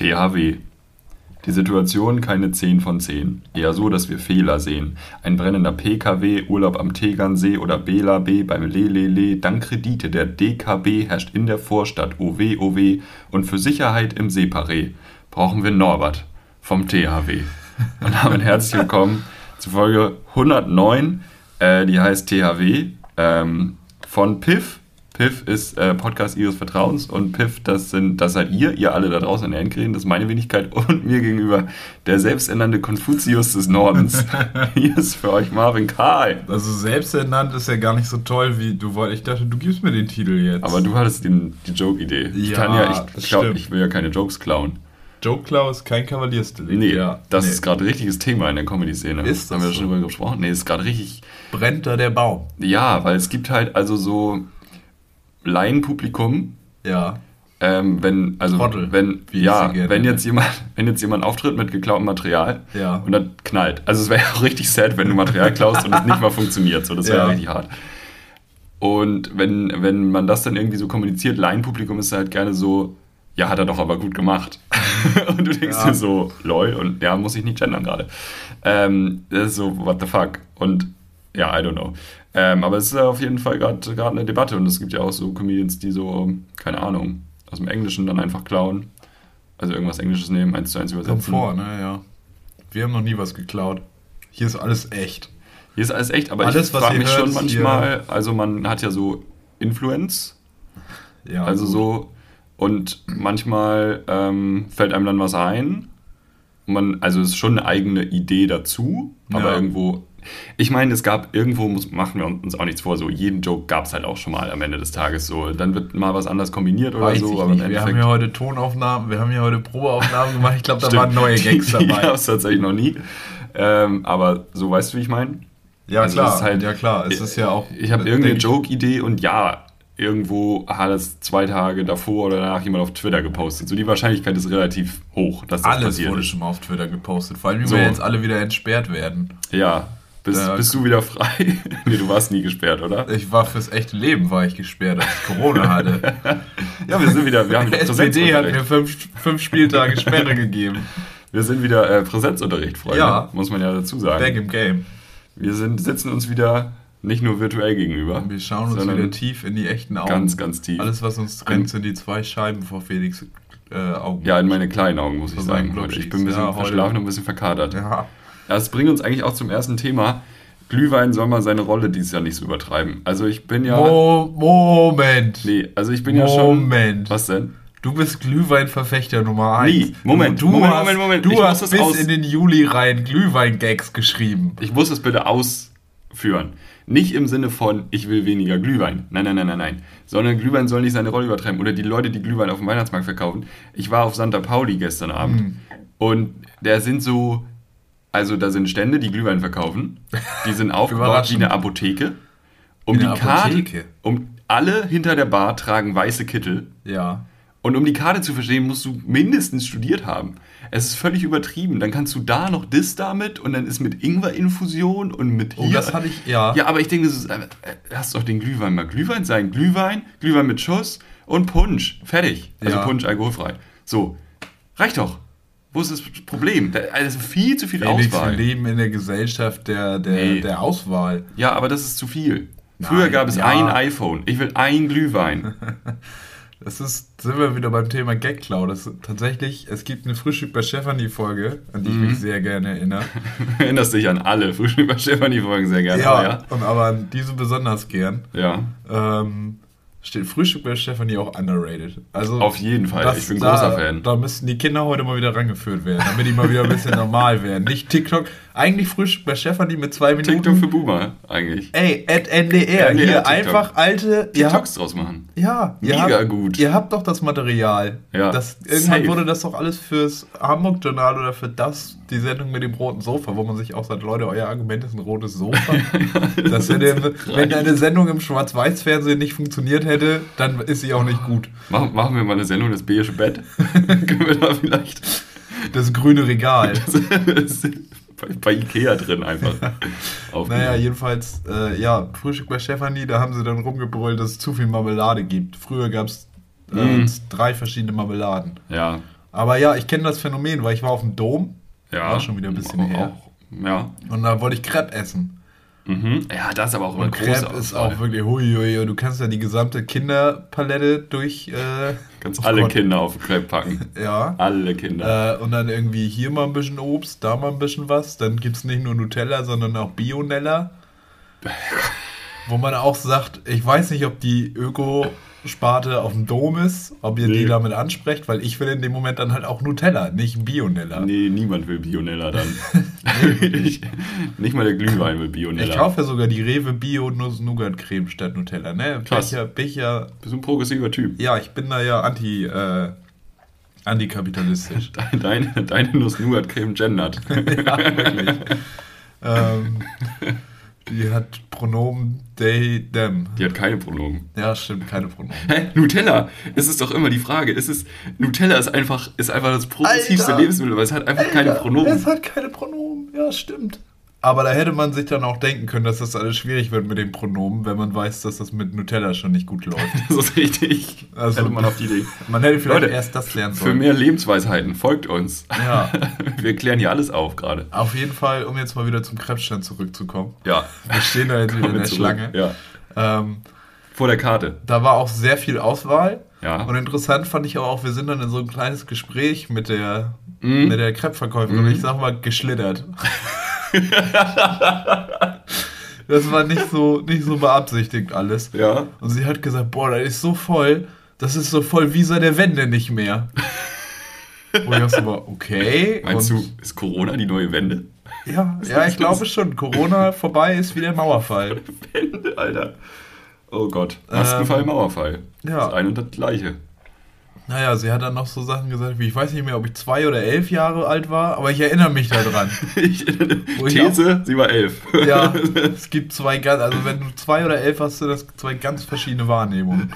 THW. Die Situation keine 10 von 10. Eher so, dass wir Fehler sehen. Ein brennender PKW, Urlaub am Tegernsee oder Bela B beim Lelele. Dank Kredite der DKB herrscht in der Vorstadt OW OW und für Sicherheit im Separé brauchen wir Norbert vom THW. Und damit herzlich willkommen zu Folge 109. Äh, die heißt THW ähm, von Piff Piff ist äh, Podcast Ihres Vertrauens und Piff, das, sind, das seid ihr, ihr alle da draußen in der Endgeräten, das ist meine Wenigkeit und mir gegenüber der selbsternannte Konfuzius des Nordens. Hier ist für euch Marvin Karl. Also selbsternannt ist ja gar nicht so toll, wie du wolltest. Ich dachte, du gibst mir den Titel jetzt. Aber du hattest den, die Joke-Idee. Ich Ja, kann ja, ich, glaub, ich will ja keine Jokes klauen. Joe Klaus, kein Kavaliersdelikt. Nee, ja, das nee. ist gerade richtiges Thema in der Comedy-Szene. Ist das Haben wir so? schon drüber gesprochen? Nee, ist gerade richtig Brennt da der Baum. Ja, weil es gibt halt also so Laienpublikum, Ja. ähm, wenn, also Trottel, wenn, ja, wenn jetzt jemand, wenn jetzt jemand auftritt mit geklautem Material Ja. und dann knallt. Also es wäre ja auch richtig sad, wenn du Material klaust und es nicht mal funktioniert. So, das wäre Ja. richtig hart. Und wenn, wenn man das dann irgendwie so kommuniziert, Laienpublikum ist halt gerne so, ja, hat er doch aber gut gemacht. und du denkst Ja. dir so, lol, und ja, muss ich nicht gendern gerade. Ähm, das ist so, what the fuck? Und ja, I don't know. Ähm, aber es ist auf jeden Fall gerade eine Debatte und es gibt ja auch so Comedians, die so, keine Ahnung, aus dem Englischen dann einfach klauen. Also irgendwas Englisches nehmen, eins zu eins Kommt übersetzen. vor, ne, ja. Wir haben noch nie was geklaut. Hier ist alles echt. Hier ist alles echt, aber Alles, ich frage mich hört, schon manchmal, also man hat ja so Influence, Ja, also gut. so, und manchmal ähm, fällt einem dann was ein. Man, also es ist schon eine eigene Idee dazu, aber Ja. irgendwo. Ich meine, es gab irgendwo, muss, machen wir uns auch nichts vor, so jeden Joke gab es halt auch schon mal am Ende des Tages so. Dann wird mal was anders kombiniert oder Weiß so, aber nicht. Wir haben ja heute Tonaufnahmen, wir haben ja heute Probeaufnahmen gemacht. Ich glaube, da waren neue Gags Die dabei. gab es tatsächlich noch nie. Ähm, aber so weißt du, wie ich meine? Ja, Also klar. es ist halt- ja, klar. Es ist ja auch. Ich habe irgendeine Joke-Idee und ja, irgendwo hat es zwei Tage davor oder danach jemand auf Twitter gepostet. So die Wahrscheinlichkeit ist relativ hoch, dass das Alles passiert wurde schon mal auf Twitter gepostet. Vor allem, wie So. wir jetzt alle wieder entsperrt werden. Ja. Bist, bist du wieder frei? nee, du warst nie gesperrt, oder? Ich war fürs echte Leben war ich gesperrt, als ich Corona hatte. Ja, wir sind wieder, wir haben wieder Der SPD hat mir fünf, fünf Spieltage Sperre gegeben. Wir sind wieder äh, Präsenzunterricht, Freunde. Ja. Muss man ja dazu sagen. Back im Game. Wir sind, sitzen uns wieder nicht nur virtuell gegenüber. Wir schauen uns wieder tief in die echten Augen. Ganz, ganz tief. Alles, was uns trennt, sind die zwei Scheiben vor Felix äh, Augen. Ja, in meine kleinen Augen, muss ich sagen. Heute. Ich bin ein bisschen Ja, verschlafen und ein bisschen verkatert. Ja. Das bringt uns eigentlich auch zum ersten Thema. Glühwein soll mal seine Rolle dieses Jahr nicht so übertreiben. Also ich bin ja. Mo Moment. Nee, also ich bin ja schon. Moment. Was denn? Du bist Glühweinverfechter Nummer 1. Nee, Moment, du Moment, hast, Moment, Moment. Du Ich hast das bis aus- in den Juli rein Glühwein-Gags geschrieben. Ich muss es bitte ausführen. Nicht im Sinne von, ich will weniger Glühwein. Nein, nein, nein, nein, nein. Sondern Glühwein soll nicht seine Rolle übertreiben. Oder die Leute, die Glühwein auf dem Weihnachtsmarkt verkaufen. Ich war auf Santa Pauli gestern Abend. Hm. Und da sind so. Also da sind Stände, die Glühwein verkaufen. Die sind aufgebaut wie eine Apotheke. Um die Karte. Um, alle hinter der Bar tragen weiße Kittel. Ja. Und um die Karte zu verstehen, musst du mindestens studiert haben. Es ist völlig übertrieben. Dann kannst du da noch das damit und dann ist mit Ingwer-Infusion und mit Oh, hier. das hatte ich, ja. Ja, aber ich denke, das ist, äh, äh, lass doch den Glühwein mal Glühwein sein. Glühwein, Glühwein mit Schuss und Punsch. Fertig. Also Ja. Punsch alkoholfrei. So, reicht doch. Wo ist das Problem? Da, also viel zu viel wir Auswahl. leben in der Gesellschaft der, der, Nee. der Auswahl. Ja, aber das ist zu viel. Früher Nein, gab es ja. ein iPhone. Ich will ein Glühwein. Das ist, sind wir wieder beim Thema Gagklau. Das ist tatsächlich, es gibt eine Frühstück bei Stefanie-Folge, an die ich Mhm. mich sehr gerne erinnere. Erinnerst dich an alle Frühstück bei Stefanie-Folgen sehr gerne. Ja, ja. und aber an diese besonders gern. Ja, Ähm, steht Frühstück bei Stefanie auch underrated. Also auf jeden Fall. das- ich bin da, großer Fan. Da müssten die Kinder heute mal wieder rangeführt werden, damit die mal wieder ein bisschen normal werden. Nicht TikTok. Eigentlich Frühstück bei Stefanie mit zwei Minuten. TikTok für Boomer eigentlich. Ey, at NDR. NDR Hier TikTok. einfach alte. Habt, TikToks draus machen. ja, ihr Mega habt, gut. Ihr habt doch das Material. Ja, Das, irgendwann safe. wurde das doch alles fürs Hamburg-Journal oder für das, die Sendung mit dem roten Sofa, wo man sich auch sagt, Leute, euer Argument ist ein rotes Sofa. das hätte, wenn eine Sendung im Schwarz-Weiß-Fernsehen nicht funktioniert hätte, dann ist sie auch nicht gut. Machen, machen wir mal eine Sendung, das beige Bett. Können wir da vielleicht Das grüne Regal. das bei, bei Ikea drin einfach. Naja, jedenfalls, äh, ja, Frühstück bei Stefanie, da haben sie dann rumgebrüllt, dass es zu viel Marmelade gibt. Früher gab es äh, Mhm. drei verschiedene Marmeladen. Ja, Aber ja, ich kenne das Phänomen, weil ich war auf dem Dom. Ja. War schon wieder ein bisschen auch, her. Auch, ja. Und da wollte ich Crepe essen. Mhm. Ja, das ist aber auch immer Und große Crepe ist auch wirklich hui, hui, hui. Du kannst ja die gesamte Kinderpalette durch. Äh, Kannst alle Gott. Kinder auf Crepe packen. Ja. Alle Kinder. Äh, und dann irgendwie hier mal ein bisschen Obst, da mal ein bisschen was. Dann gibt es nicht nur Nutella, sondern auch Bionella. Wo man auch sagt, ich weiß nicht, ob die Öko-Sparte auf dem Dom ist, ob ihr die Nee. damit ansprecht, weil ich will in dem Moment dann halt auch Nutella, nicht Bionella. Nee, niemand will Bionella dann. ich, nicht mal der Glühwein will Bionella. Ich kaufe ja sogar die Rewe Bio Nuss Nougat Creme statt Nutella, ne? Krass. Becher, Becher. bist du ein progressiver Typ. Ja, ich bin da ja anti, äh, antikapitalistisch. Deine, deine Nuss-Nougat-Creme gendert. ja, wirklich. ähm, die hat Pronomen they, them. Die hat keine Pronomen. Ja, stimmt, keine Pronomen. Hä? Nutella? Es ist doch immer die Frage. Es ist, Nutella ist einfach, ist einfach das progressivste Alter! Lebensmittel, weil es hat einfach keine Alter, Pronomen. Es hat keine Pronomen, ja, stimmt. Aber da hätte man sich dann auch denken können, dass das alles schwierig wird mit den Pronomen, wenn man weiß, dass das mit Nutella schon nicht gut läuft. Das ist richtig. Also- Hätte man auf die Idee. Man hätte vielleicht Leute, erst das lernen Für sollen. mehr Lebensweisheiten folgt uns. Ja. Wir klären hier alles auf gerade. Auf jeden Fall, um jetzt mal wieder zum Krebsstand zurückzukommen. Ja. Wir stehen da jetzt wieder in der zurück. Schlange. Ja. Ähm, Vor der Karte. da war auch sehr viel Auswahl. Ja. Und interessant fand ich auch, wir sind dann in so ein kleines Gespräch mit der, Mhm. mit der Crepe-Verkäuferin und ich sag mal geschlittert. das war nicht so, nicht so beabsichtigt alles. Ja. Und sie hat gesagt, boah, das ist so voll, das ist so voll wie seit der Wende nicht mehr. Wo ich so war, okay. Meinst und du, ist Corona die neue Wende? Ja, ja, ich glaube schon. Corona vorbei ist wie der Mauerfall. Wende, Alter. Oh Gott. Maskenfall, Ähm, Mauerfall. ja. Das ist ein und das gleiche. Naja, sie hat dann noch so Sachen gesagt, wie ich weiß nicht mehr, ob ich zwei oder elf Jahre alt war, aber ich erinnere mich daran. Ich, These, sie war elf. Ja, es gibt zwei ganz, also wenn du zwei oder elf hast, sind das zwei ganz verschiedene Wahrnehmungen.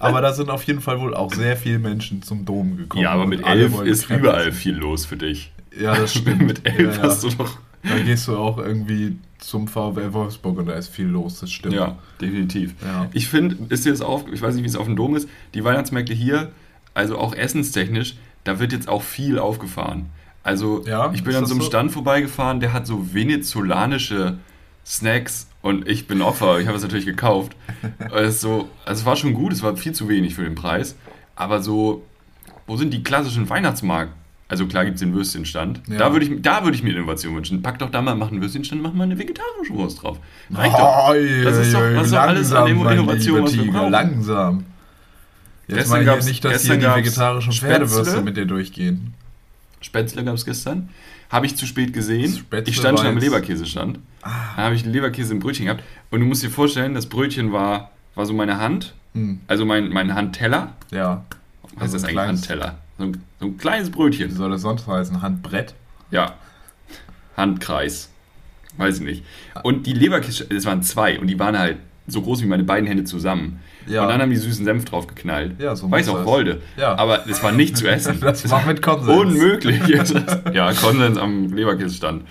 Aber da sind auf jeden Fall wohl auch sehr viele Menschen zum Dom gekommen. Ja, aber mit elf ist überall essen. viel los für dich. Ja, das stimmt. mit elf ja, hast ja. du doch. Da gehst du auch irgendwie zum VfL Wolfsburg und da ist viel los, das stimmt. Ja, definitiv. Ja. Ich finde, ist dir das auf, ich weiß nicht, wie es auf dem Dom ist, die Weihnachtsmärkte hier, also auch essenstechnisch, da wird jetzt auch viel aufgefahren. Also Ja, ich bin an so einem so? Stand vorbeigefahren, der hat so venezolanische Snacks und ich bin Opfer, ich habe es natürlich gekauft. es, so, also es war schon gut, es war viel zu wenig für den Preis, aber so, wo sind die klassischen Weihnachtsmarkt? Also klar gibt es den Würstchenstand. Ja. Da würde ich, da würde ich mir Innovation wünschen. Pack doch da mal, mach einen Würstchenstand, mach mal eine vegetarische Wurst drauf. Reicht doch. Oi, Das ist doch- das ist doch alles an Innovation, was wir brauchen. Langsam. Jetzt ja gab's- nicht, dass hier die vegetarischen. Pferdewürste mit dir durchgehen. Spätzle gab es gestern. Habe ich zu spät gesehen. Spätzle ich stand schon am Leberkäsestand. Da habe ich einen Leberkäse im Brötchen gehabt. Und du musst dir vorstellen, das Brötchen war, war so meine Hand. Hm, Also mein, mein Handteller. ja. Was Also ist ein eigentlich kleines- Handteller? So ein, so ein kleines Wie Brötchen. soll das sonst heißen? Handbrett? Ja. Handkreis. Weiß ich nicht. Und die Leberkäse, es waren zwei. Und die waren halt so groß wie meine beiden Hände zusammen. Ja. Und dann haben die süßen Senf drauf geknallt. Ja, so Weil ich muss auch das. wollte. Ja. Aber es war nicht zu essen. Das war mit Konsens. Unmöglich. ja, Konsens am Leberkäsestand.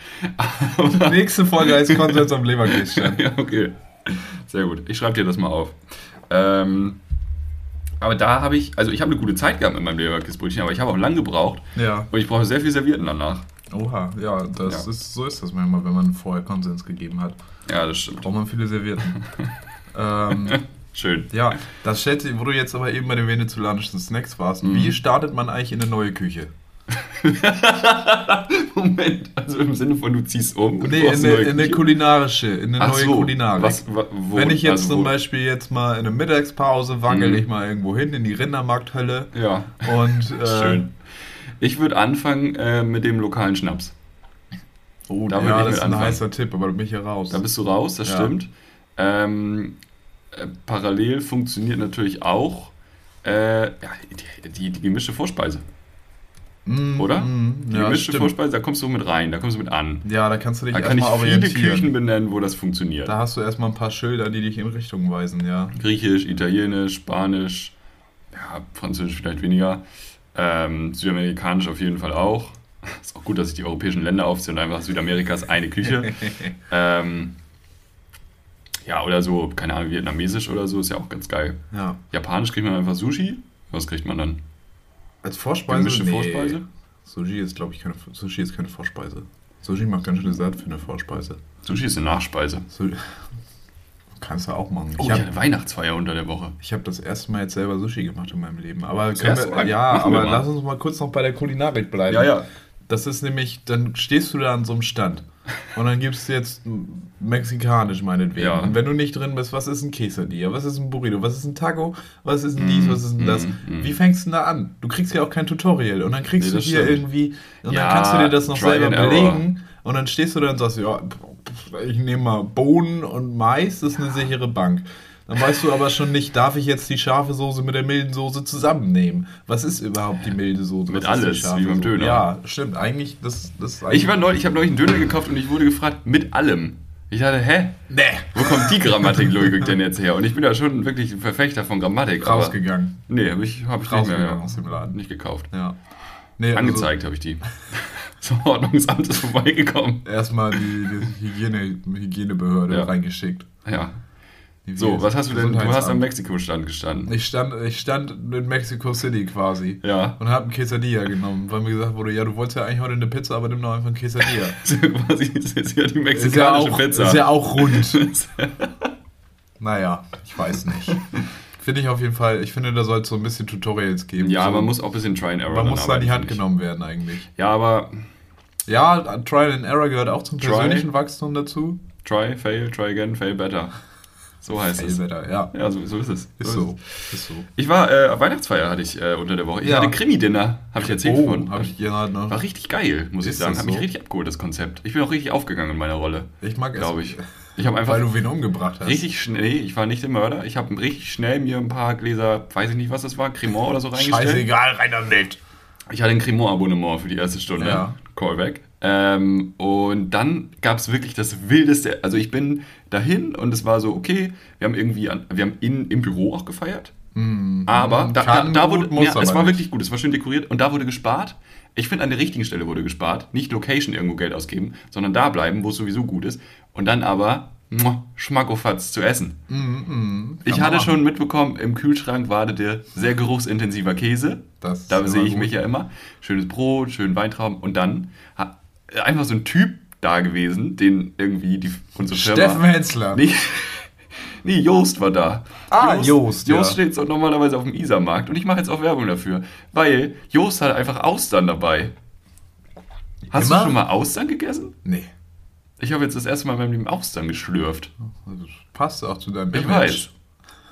Nächste Folge heißt Konsens am Leberkästchen. ja, okay. Sehr gut. Ich schreibe dir das mal auf. Ähm, aber da habe ich, also ich habe eine gute Zeit gehabt mit meinem Leberkäsebrötchen, aber ich habe auch lang gebraucht Ja. und ich brauche sehr viel Servierten danach. Oha, ja, das Ja. Ist, so ist das manchmal, wenn man vorher Konsens gegeben hat. Ja, das stimmt. Braucht man viele Servierten. ähm, Schön. ja, das stellt sich, wo du jetzt aber eben bei den venezolanischen Snacks warst, Mhm. wie startet man eigentlich in eine neue Küche? Moment, also im Sinne von du ziehst um. und Nee, in eine, in eine kulinarische, in eine Ach neue so, Kulinarik. Was, wa- wo, Wenn ich jetzt also zum Beispiel jetzt mal in der Mittagspause wangel Mhm. ich mal irgendwo hin in die Rindermarkthölle Ja, und äh, schön. Ich würde anfangen äh, mit dem lokalen Schnaps. Oh, Da ja, ich das ist ein anfangen. heißer Tipp, aber bin ich ja raus. Da bist du raus, das Ja. stimmt. Ähm, äh, parallel funktioniert natürlich auch äh, ja, die, die, die gemischte Vorspeise, Mm, oder? mm, Die ja, gemischte stimmt. Vorspeise, da kommst du mit rein, da kommst du mit an. Ja, da kannst du dich Da kann ich erstmal viele orientieren. Küchen benennen, wo das funktioniert. Da hast du erstmal ein paar Schilder, die dich in Richtung weisen, ja. Griechisch, Italienisch, Spanisch, ja, Französisch vielleicht weniger. Ähm, Südamerikanisch auf jeden Fall auch. Ist auch gut, dass ich die europäischen Länder aufziehe und einfach Südamerikas eine Küche. ähm, ja, oder so, keine Ahnung, Vietnamesisch oder so, ist ja auch ganz geil. Ja. Japanisch kriegt man einfach Sushi. Was kriegt man dann? Als Vorspeise? Gemischte Vorspeise? Sushi ist, glaube ich, keine, Sushi ist keine Vorspeise. Sushi macht ganz schön satt für eine Vorspeise. Sushi ist eine Nachspeise. Su Kannst du auch machen. Oh, ich ich habe hatte Weihnachtsfeier unter der Woche. ich hab das erste Mal jetzt selber Sushi gemacht in meinem Leben. Aber wir, ja, aber lass uns mal kurz noch bei der Kulinarik bleiben. Ja, ja. Das ist nämlich, dann stehst du da an so einem Stand und dann gibst du jetzt mexikanisch meinetwegen. Ja. Und wenn du nicht drin bist, was ist ein Quesadilla, was ist ein Burrito, was ist ein Taco, was ist ein dies, was ist denn das? mm, mm. Wie fängst du denn da an? Du kriegst ja auch kein Tutorial und dann kriegst Nee, du hier stimmt. irgendwie, und Ja, dann kannst du dir das noch selber belegen und dann stehst du da und sagst, ja, ich nehme mal Bohnen und Mais, das ist eine sichere Bank. Dann weißt du aber schon nicht, darf ich jetzt die scharfe Soße mit der milden Soße zusammennehmen? Was ist überhaupt die milde Soße? Mit alles, wie beim? Döner. Ja, stimmt. Eigentlich, das, das ist eigentlich Ich, war neu, ich habe neulich einen Döner gekauft und ich wurde gefragt, mit allem. Ich dachte, hä? nee, Wo kommt die Grammatiklogik denn jetzt her? Und ich bin da schon wirklich ein Verfechter von Grammatik. rausgegangen. Nee, habe ich, hab ich nicht mehr aus dem Laden. nicht gekauft. Ja. Nee, also Angezeigt habe ich die. Das Ordnungsamt ist vorbeigekommen. Erstmal die, die Hygiene, Hygienebehörde Ja. reingeschickt. Ja. So, was hast du denn? Du hast am. Mexiko-Stand gestanden. Ich stand, ich stand in Mexico City quasi. Ja. Und hab ein Quesadilla genommen, weil mir gesagt wurde, ja, du wolltest ja eigentlich heute eine Pizza, aber nimm doch einfach ein Quesadilla. Quasi ist ja die ist, ja mexikanische auch, Pizza. ist ja auch rund. naja, ich weiß nicht. Finde ich auf jeden Fall, ich finde, da soll es so ein bisschen Tutorials geben. ja, so, man muss auch ein bisschen Try and Error man muss da in die Hand genommen werden eigentlich. Ja, aber Ja, Trial and Error gehört auch zum Try. persönlichen Wachstum dazu. try, fail, try again, fail better. So heißt es. Ja. Ja, so, so ist es. Ist so. so. Ist so. Ich war, äh, Weihnachtsfeier hatte ich äh, unter der Woche. Ich Ja. hatte Krimi-Dinner, habe ich erzählt Oh, von. habe ich gerade noch. War richtig geil, muss ich Ist sagen. das Hat mich so? richtig abgeholt, das Konzept. Ich bin auch richtig aufgegangen in meiner Rolle, Ich mag es. glaube ich. Ich habe einfach Weil du wen umgebracht hast. richtig schnell, nee, ich war nicht der Mörder, ich habe richtig schnell mir ein paar Gläser, weiß ich nicht, was das war, Cremant oder so reingestellt. Scheißegal, rein damit. Ich hatte ein Cremant-Abonnement für die erste Stunde. Ja. Callback. Ähm, und dann gab es wirklich das wildeste. Also ich bin dahin und es war so, okay, wir haben irgendwie, an, wir haben in, im Büro auch gefeiert. Aber da, da, da wurde, ja, es war nicht. wirklich gut, es war schön dekoriert und da wurde gespart. Ich finde, an der richtigen Stelle wurde gespart. Nicht Location irgendwo Geld ausgeben, sondern da bleiben, wo es sowieso gut ist. Und dann aber Schmackofatz zu essen. ich man hatte machen. schon mitbekommen, im Kühlschrank wartete sehr geruchsintensiver Käse. Das da sehe ich gut. mich ja immer. Schönes Brot, schönen Weintrauben. Und dann einfach so ein Typ da gewesen, den irgendwie die, unsere Firma... Steffen Hensler. Nee, nee, Joost war da. Ah, Joost, ja. Joost steht so normalerweise auf dem Isarmarkt und ich mache jetzt auch Werbung dafür, weil Joost hat einfach Austern dabei. Hast Immer? du schon mal Austern gegessen? Nee. Ich habe jetzt das erste Mal in meinem Leben Austern geschlürft. Also, passt auch zu deinem Ich Image. weiß.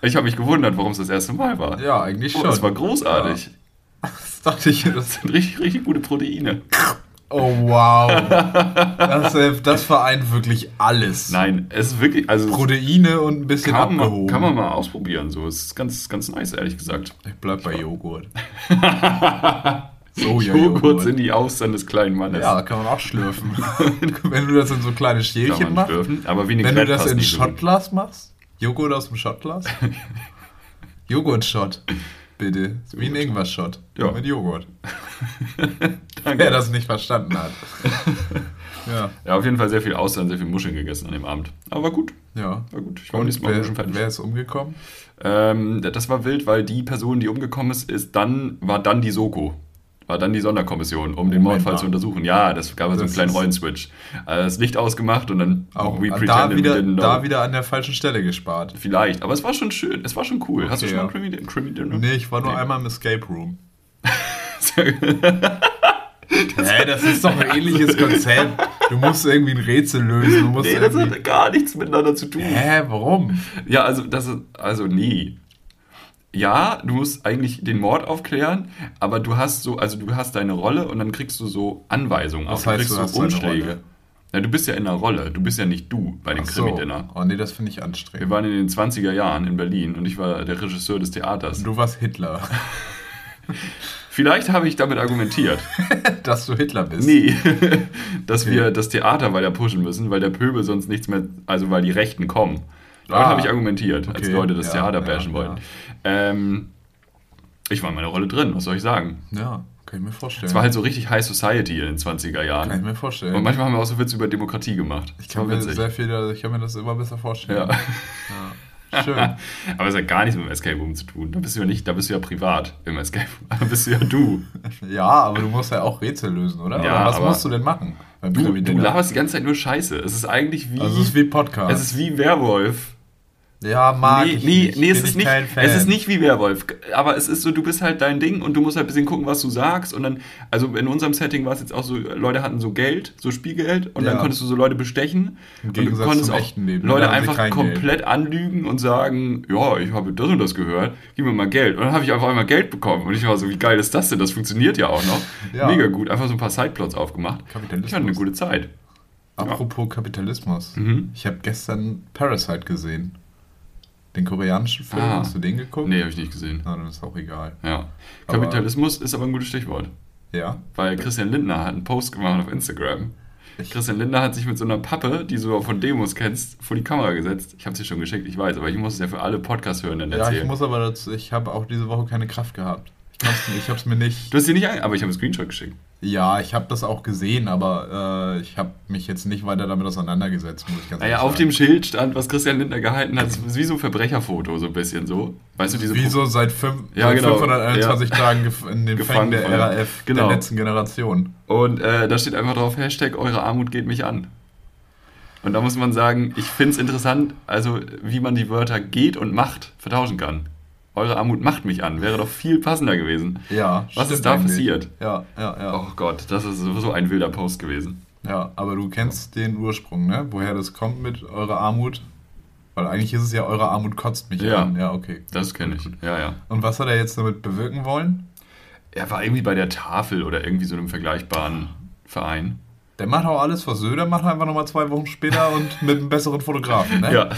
Ich habe mich gewundert, warum es das erste Mal war. Ja, eigentlich Oh, schon. das war großartig. Das dachte ich. Das, Das sind richtig, richtig gute Proteine. Oh, wow. Das, äh, das vereint wirklich alles. Nein, es ist wirklich, also Proteine und ein bisschen kann man, abgehoben. kann man mal ausprobieren. So, es ist ganz, ganz nice, ehrlich gesagt. Ich bleib bei Joghurt. Joghurt sind die Austern des kleinen Mannes. Ja, kann man auch schlürfen. Wenn du das in so kleine Schälchen man machst. schlürfen. Aber wie Wenn du das in Schottglas machst. Joghurt aus dem Schottglas. Joghurt-Shot. Bitte. Wie ein Ingwer-Shot. Ja. Mit Joghurt. Danke. Wer das nicht verstanden hat. ja. Ja, auf jeden Fall sehr viel Austern, sehr viel Muscheln gegessen an dem Abend. Aber war gut. Ja. War gut. Ich war nächstes Mal fertig. wer ist umgekommen? Ähm, das war wild, weil die Person, die umgekommen ist, ist dann, war dann die Soko. War dann die Sonderkommission, um den Moment Mordfall mal. zu untersuchen. Ja, das gab es so einen Das kleinen Rollenswitch. Also das Licht ausgemacht und dann Auch we da wieder, da wieder an der falschen Stelle gespart. Vielleicht, aber es war schon schön, es war schon cool. Hast du Okay, schon ja. mal Crimi, Crimi Dinner? Nee, ich war nur Nee. einmal im Escape Room. Gut. Hä, das ist doch ein ähnliches Konzept. Du musst irgendwie ein Rätsel lösen. Du musst nee, das hat gar nichts miteinander zu tun. Hä, warum? Ja, also das ist, also nee. Ja, du musst eigentlich den Mord aufklären, aber du hast so, also du hast deine Rolle und dann kriegst du so Anweisungen Was auf. heißt, kriegst du so Umschläge. Ja, du bist ja in einer Rolle, du bist ja nicht du bei den Ach so. Krimi-Dinner. Oh nee, das finde ich Wir anstrengend. waren in den 20er Jahren in Berlin und ich war der Regisseur des Theaters. Du warst Hitler. Vielleicht habe ich damit argumentiert. Dass du Hitler bist. Nee, dass wir das Theater weiter pushen müssen, weil der Pöbel sonst nichts mehr, also weil die Rechten kommen. Damit Ah. habe ich argumentiert, als Okay, Leute das ja, Theater ja, bashen wollten. Ja. Ähm, ich war in meiner Rolle drin, was soll ich sagen? Ja, kann ich mir vorstellen. Es war halt so richtig High Society in den 20er kann ich Jahren. mir vorstellen. Und manchmal haben wir auch so Witze über Demokratie gemacht. ich kann mir sehr viel, ich kann mir das immer besser vorstellen. Ja. Schön. Aber es hat gar nichts mit dem Escape Room zu tun. Da bist du ja nicht, da bist du ja privat im Escape Room. Da bist du ja du. Ja, aber du musst ja auch Rätsel lösen, oder? Ja, oder was musst du denn machen? Du, du laberst die ganze Zeit nur Scheiße. Es ist eigentlich wie. Also es ist wie Podcast. es ist wie Werwolf. Ja, mag nee, ich nee, nicht. nee, es ist ich nicht, kein Fan. es ist nicht wie Werwolf, aber es ist so, du bist halt dein Ding und du musst halt ein bisschen gucken, was du sagst und dann, also in unserem Setting war es jetzt auch so, Leute hatten so Geld, so Spielgeld und dann Ja. konntest du so Leute bestechen Im und du konntest auch Leben, Leute einfach komplett anlügen und sagen, ja, ich habe das und das gehört, gib mir mal Geld und dann habe ich einfach einmal Geld bekommen und ich war so, wie geil ist das denn, das funktioniert ja auch noch, Ja. mega gut, einfach so ein paar Sideplots aufgemacht, ich hatte eine gute Zeit. Apropos Kapitalismus. Mhm. Ich habe gestern Parasite gesehen. Den koreanischen Film. Ah. Hast du den geguckt? Nee, habe ich nicht gesehen. Na, dann ist auch egal. Ja. Aber- Kapitalismus ist aber ein gutes Stichwort. Ja. Weil Christian Lindner hat einen Post gemacht auf Instagram. Ich- Christian Lindner hat sich mit so einer Pappe, die du auch von Demos kennst, vor die Kamera gesetzt. Ich habe sie schon geschickt, ich weiß, aber ich muss es ja für alle Podcast-Hörenden Ja, erzählen. ich muss aber dazu, ich habe auch diese Woche keine Kraft gehabt. Ich, kann's- ich habe es mir nicht. du hast sie nicht ein, aber ich habe einen Screenshot geschickt. Ja, ich habe das auch gesehen, aber äh, ich habe mich jetzt nicht weiter damit auseinandergesetzt, muss ich ganz Naja, ehrlich auf sagen. dem Schild stand, was Christian Lindner gehalten hat. Wie so ein Verbrecherfoto, so ein bisschen so. Weißt du, diese Wie so seit, fünf, Ja, seit genau. 521 Tagen gef in den Gefangen Fängen der RAF Genau. der letzten Generation. Und äh, da steht einfach drauf, Hashtag, eure Armut geht mich an. Und da muss man sagen, ich finde es interessant, also wie man die Wörter geht und macht vertauschen kann. Eure Armut macht mich an, wäre doch viel passender gewesen. Ja, Was ist da eigentlich. passiert? Ja, ja, ja. Oh Gott, das ist so ein wilder Post gewesen. Ja, aber du kennst den Ursprung, ne? Woher das kommt mit eurer Armut? Weil eigentlich ist es ja, eure Armut kotzt mich Ja. an. Ja, okay. Das kenne ich. Ja, ja. Und was hat er jetzt damit bewirken wollen? Er war irgendwie bei der Tafel oder irgendwie so einem vergleichbaren Verein. Der macht auch alles, was Söder macht, einfach nochmal zwei Wochen später und mit einem besseren Fotografen, ne? Ja.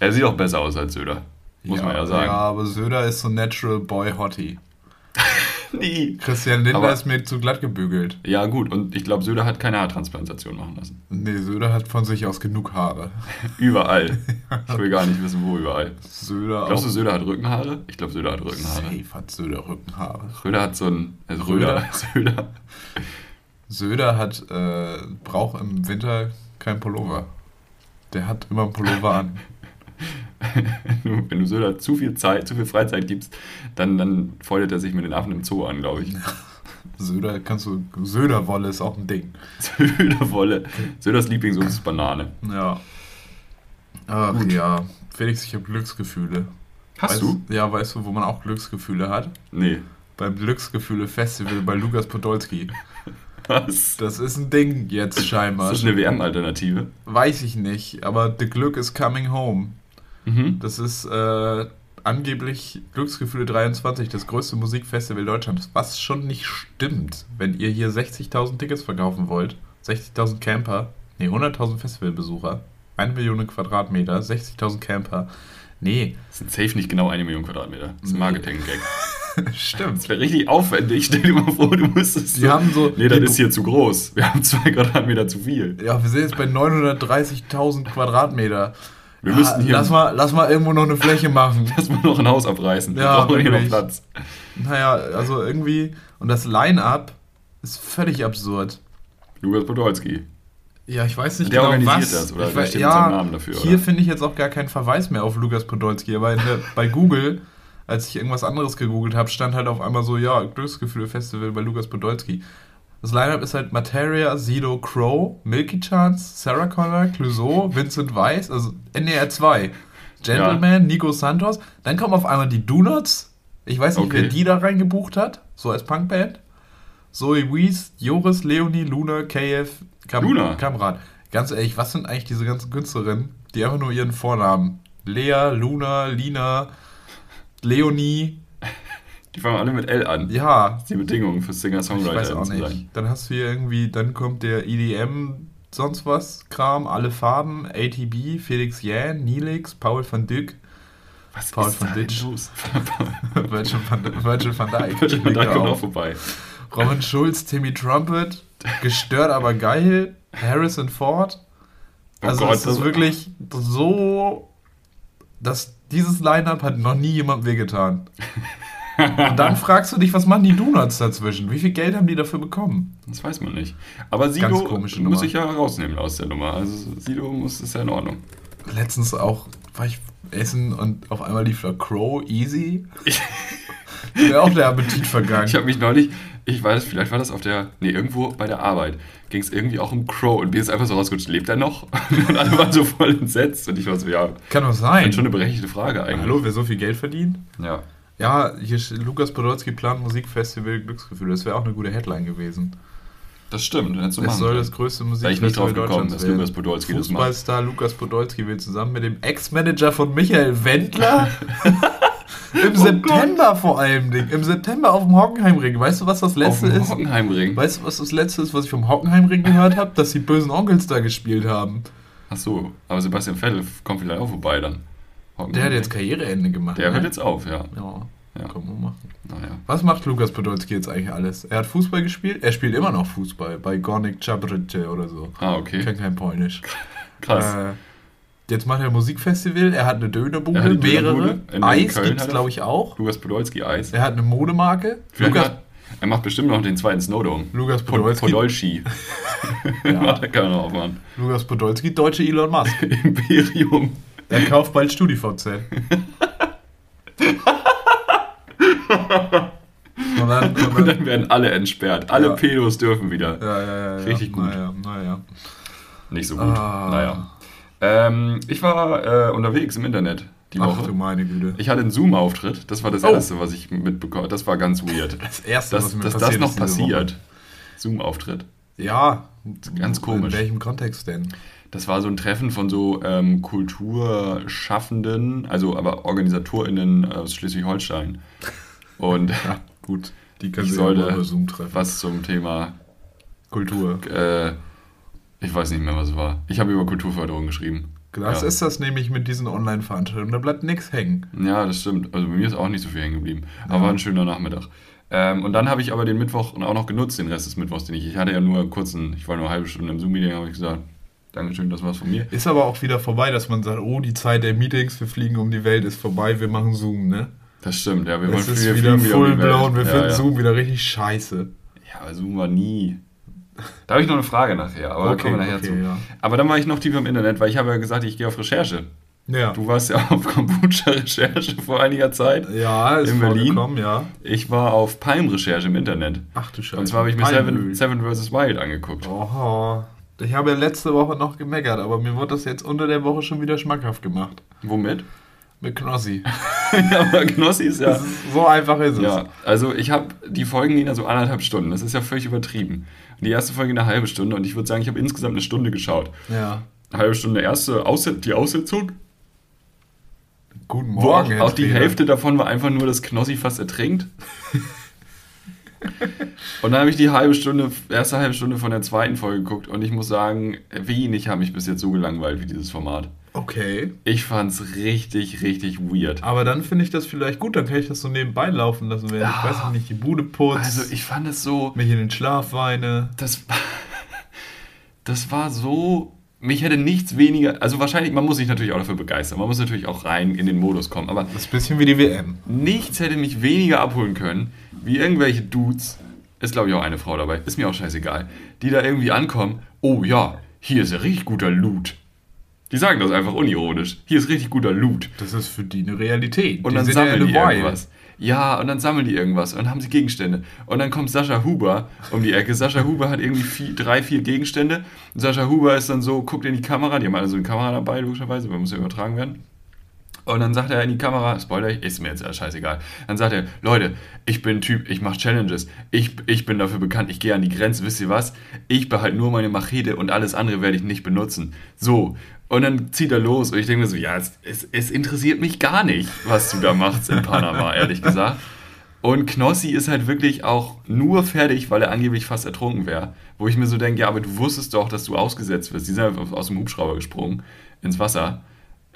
Er sieht auch besser aus als Söder. Muss man ja sagen. Ja, aber Söder ist so Natural Boy Hottie. Nie. Christian Lindner Aber- ist mir zu glatt gebügelt. Ja, gut. Und ich glaube, Söder hat keine Haartransplantation machen lassen. Nee, Söder hat von sich aus genug Haare. Überall. Ich will gar nicht wissen, wo überall. Söder Glaubst du. Söder hat Rückenhaare? Ich glaube, Söder hat Rückenhaare. Safe hat Söder Rückenhaare. Söder hat so ein. Also Röder. Söder. Söder hat, äh, braucht im Winter kein Pullover. Der hat immer einen Pullover an. Wenn du- Söder zu viel Zeit, zu viel Freizeit gibst, dann, dann freut er sich mit den Affen im Zoo an, glaube ich. Söder kannst du. Söderwolle ist auch ein Ding. Söderwolle. Söders Lieblingsobst ist Banane. Ja. Ach ja. Felix, ich habe Glücksgefühle. Hast weißt, du? Ja, weißt du, wo man auch Glücksgefühle hat? Nee. Beim Glücksgefühle Festival bei Lukas Podolski. Was? Das ist ein Ding jetzt Ist scheinbar. das eine WM-Alternative? Weiß ich nicht, aber The Glück is coming home. Mhm. Das ist äh, angeblich Glücksgefühle 23, das größte Musikfestival Deutschlands, was schon nicht stimmt, wenn ihr hier 60.000 Tickets verkaufen wollt. 60.000 Camper, nee, 100.000 Festivalbesucher, 1 Million Quadratmeter, 60.000 Camper. Nee, Das sind safe nicht genau eine Million Quadratmeter. Das ist ein. Marketing-Gag. stimmt. Das wäre richtig aufwendig. Stell dir mal vor, du müsstest. Die haben so- Nee, das ist hier zu groß. Wir haben zwei Quadratmeter zu viel. Ja, wir sind jetzt bei 930.000 Quadratmeter. Wir müssten hier- lass, mal, lass mal irgendwo noch eine Fläche machen. Lass mal noch ein Haus abreißen. Wir Ja, brauchen hier noch. Platz. Naja, also irgendwie, und das Line-Up ist völlig absurd. Lukas Podolski. Ja, ich weiß nicht Der genau organisiert was. das, oder ich der weiß, ja, Namen dafür, Hier finde ich jetzt auch gar keinen Verweis mehr auf Lukas Podolski, aber der, bei Google, als ich irgendwas anderes gegoogelt habe, stand halt auf einmal so, ja, Glücksgefühle Festival bei Lukas Podolski. Das Lineup ist halt Materia, Sido, Crow, Milky Chance, Sarah Connor, Clouseau, Vincent Weiss, also NDR 2. Gentleman, Nico Santos. Dann kommen auf einmal die Donuts. Ich weiß nicht, Okay. wer die da reingebucht hat, so als Punkband. Zoe Wies, Joris, Leonie, Luna, KF, Kam Luna. Kamrat. Ganz ehrlich, was sind eigentlich diese ganzen Künstlerinnen, die einfach nur ihren Vornamen? Lea, Luna, Lina, Leonie. Die fangen alle mit L an. Ja, Das ist die Bedingung für ich Singer-Songwriter weiß auch nicht. sein. Dann hast du hier irgendwie, dann kommt der EDM, sonst was, Kram, alle Farben, ATB, Felix Jähn, Nilix, Paul van Dyck, Was Paul ist Ditch. los? Virgil van, Virgil van Dijk. Virgil van Dijk kommt auch. vorbei. Robin Schulz, Timmy Trumpet, gestört aber geil, Harrison Ford. Oh Also Gott, es das- ist wirklich so, dass dieses Line-Up hat noch nie jemandem wehgetan. Und dann fragst du dich, was machen die Donuts dazwischen? Wie viel Geld haben die dafür bekommen? Das weiß man nicht. Aber Sido muss Nummer. ich ja rausnehmen aus der Nummer. Also Sido muss ist ja in Ordnung. Letztens auch, war ich Essen und auf einmal lief da Crow Easy. Wäre auch der Appetit vergangen. Ich habe mich neulich, ich weiß, vielleicht war das auf der, nee, irgendwo bei der Arbeit, ging es irgendwie auch um Crow und mir ist einfach so rausgerutscht, lebt er noch? Und alle waren so voll entsetzt und ich war so, ja, Kann doch das sein. ist schon eine berechtigte Frage eigentlich. Hallo, wer so viel Geld verdient? Ja. Ja, hier Lukas Podolski plant Musikfestival Glücksgefühl. Das wäre auch eine gute Headline gewesen. Das stimmt, du Es soll das größte Musikfestival Deutschlands dass werden. Lukas Podolski das macht. Fußballstar Lukas Podolski will zusammen mit dem Ex-Manager von Michael Wendler im September vor allem Ding, im September auf dem Hockenheimring. Weißt du, was das Auf letzte dem ist? Hockenheimring. Weißt du, was das letzte ist, was ich vom Hockenheimring gehört habe? Dass die bösen Onkels da gespielt haben. Ach so, aber Sebastian Vettel kommt vielleicht auch vorbei dann. Der hat jetzt Karriereende gemacht. Der ne? hört jetzt auf, ja. Ja, Ja. kann man machen. Naja. Was macht Lukas Podolski jetzt eigentlich alles? Er hat Fußball gespielt. Er spielt immer noch Fußball bei Gornik Czabrzyce oder so. Ah, Ich okay. kann kein Polnisch. Krass. Äh, jetzt macht er ein Musikfestival. Er hat eine Dönerbude, Er hat mehrere. Dönerbude. Eis gibt es, glaube ich, auch. Lukas Podolski Eis. Er hat eine Modemarke. Vielleicht Lukas, hat, er macht bestimmt noch den zweiten Snowdome. Lukas Pod Podolski. Podolski. Ja. da kann er noch aufmachen. Lukas Podolski, deutsche Elon Musk. Imperium. Er kauft bald StudiVZ. und dann, und Und dann, dann werden alle entsperrt. Alle Ja. Pedos dürfen wieder. ja, ja, ja. Richtig gut. Naja, naja. Nicht so gut. Ah. Naja. Ähm, ich war äh, unterwegs im Internet die Ach Woche. du meine Güte. Ich hatte einen Zoom-Auftritt. Das war das Oh. Erste, was ich mitbekommen Das war ganz weird. Das erste, Dass, was mir dass das passiert noch ist diese passiert. Zoom-Auftritt. Ja. Ganz komisch. In welchem Kontext denn? Das war so ein Treffen von so ähm, Kulturschaffenden, also aber OrganisatorInnen aus Schleswig-Holstein. Und Ja, gut. Die können Ich sollte- über Zoom treffen. was zum Thema, Kultur. äh, ich weiß nicht mehr, was es war. Ich habe über Kulturförderung geschrieben. Das ja. ist das nämlich mit diesen Online-Veranstaltungen. Da bleibt nichts hängen. Ja, das stimmt. Also bei mir ist auch nicht so viel hängen geblieben. Aber war ein schöner Nachmittag. Ähm, und dann habe ich aber den Mittwoch auch noch genutzt, den Rest des Mittwochs, den ich. Ich hatte ja nur kurzen, ich war nur eine halbe Stunde im Zoom-Meeting, habe ich gesagt, Dankeschön, das war's von mir. Ist aber auch wieder vorbei, dass man sagt, oh, die Zeit der Meetings, wir fliegen um die Welt, ist vorbei, wir machen Zoom, ne? Das stimmt, ja. Wir Es wollen ist wir wieder fliegen wieder um full blown, wir ja, finden ja. Zoom wieder richtig scheiße. Ja, aber Zoom war nie. Da habe ich noch eine Frage nachher, aber da kommen wir nachher okay, zu. ja. Aber dann war ich noch tiefer im Internet, weil ich habe ja gesagt, ich gehe auf Recherche. Ja, Du warst ja auf Kombucha-Recherche vor einiger Zeit. ja ist in Berlin? ja. Ich war auf Palm-Recherche im Internet. Ach du Scheiße. Und zwar habe ich mir Palmöl. Seven, Seven vs. Wild angeguckt. Oho. Ich habe ja letzte Woche noch gemeckert, aber mir wurde das jetzt unter der Woche schon wieder schmackhaft gemacht. Womit? Mit Knossi. ja, aber Knossi ist ja. Ist, so einfach ist es. Ja, also ich habe, die Folgen gehen ja so anderthalb Stunden. Das ist ja völlig übertrieben. Die erste Folge eine halbe Stunde und ich würde sagen, ich habe insgesamt eine Stunde geschaut. ja. Eine halbe Stunde erste die Aussetzung. Guten Morgen, Herr auch die. Hälfte davon war einfach nur, dass Knossi fast ertrinkt. und dann habe ich die halbe Stunde, erste halbe Stunde von der zweiten Folge geguckt und ich muss sagen, wenig habe mich bis jetzt so gelangweilt wie dieses Format. Okay. Ich fand's richtig, richtig weird. Aber dann finde ich das vielleicht gut, dann kann ich das so nebenbei laufen lassen, während ich weiß ich nicht, die Bude putzt, Also ich fand es so, mich in den Schlaf weine. das, das war so, mich hätte nichts weniger, also wahrscheinlich, man muss sich natürlich auch dafür begeistern, man muss natürlich auch rein in den Modus kommen, aber Das ist ein bisschen wie die WM. nichts hätte mich weniger abholen können, wie irgendwelche Dudes, ist glaube ich auch eine Frau dabei, ist mir auch scheißegal, die da irgendwie ankommen, oh ja, hier ist ja richtig guter Loot. Die sagen das einfach unironisch. Hier ist richtig guter Loot. Das ist für die eine Realität. Und die dann sammeln die wild. irgendwas. Ja, und dann sammeln die irgendwas und dann haben sie Gegenstände. Und dann kommt Sascha Huber um die Ecke. Sascha Huber hat irgendwie vier, drei, vier Gegenstände. Und Sascha Huber ist dann so, guckt in die Kamera, die haben alle so eine Kamera dabei, logischerweise, weil muss ja übertragen werden. Und dann sagt er in die Kamera, Spoiler, ist mir jetzt scheißegal. Dann sagt er, Leute, ich bin ein Typ, ich mache Challenges. Ich, ich bin dafür bekannt, ich gehe an die Grenze, wisst ihr was? Ich behalte nur meine Machete und alles andere werde ich nicht benutzen. So. Und dann zieht er los und ich denke mir so, ja, es, es, es interessiert mich gar nicht, was du da machst in Panama, ehrlich gesagt. Und Knossi ist halt wirklich auch nur fertig, weil er angeblich fast ertrunken wäre. Wo ich mir so denke, ja, aber du wusstest doch, dass du ausgesetzt wirst. Die sind aus dem Hubschrauber gesprungen ins Wasser.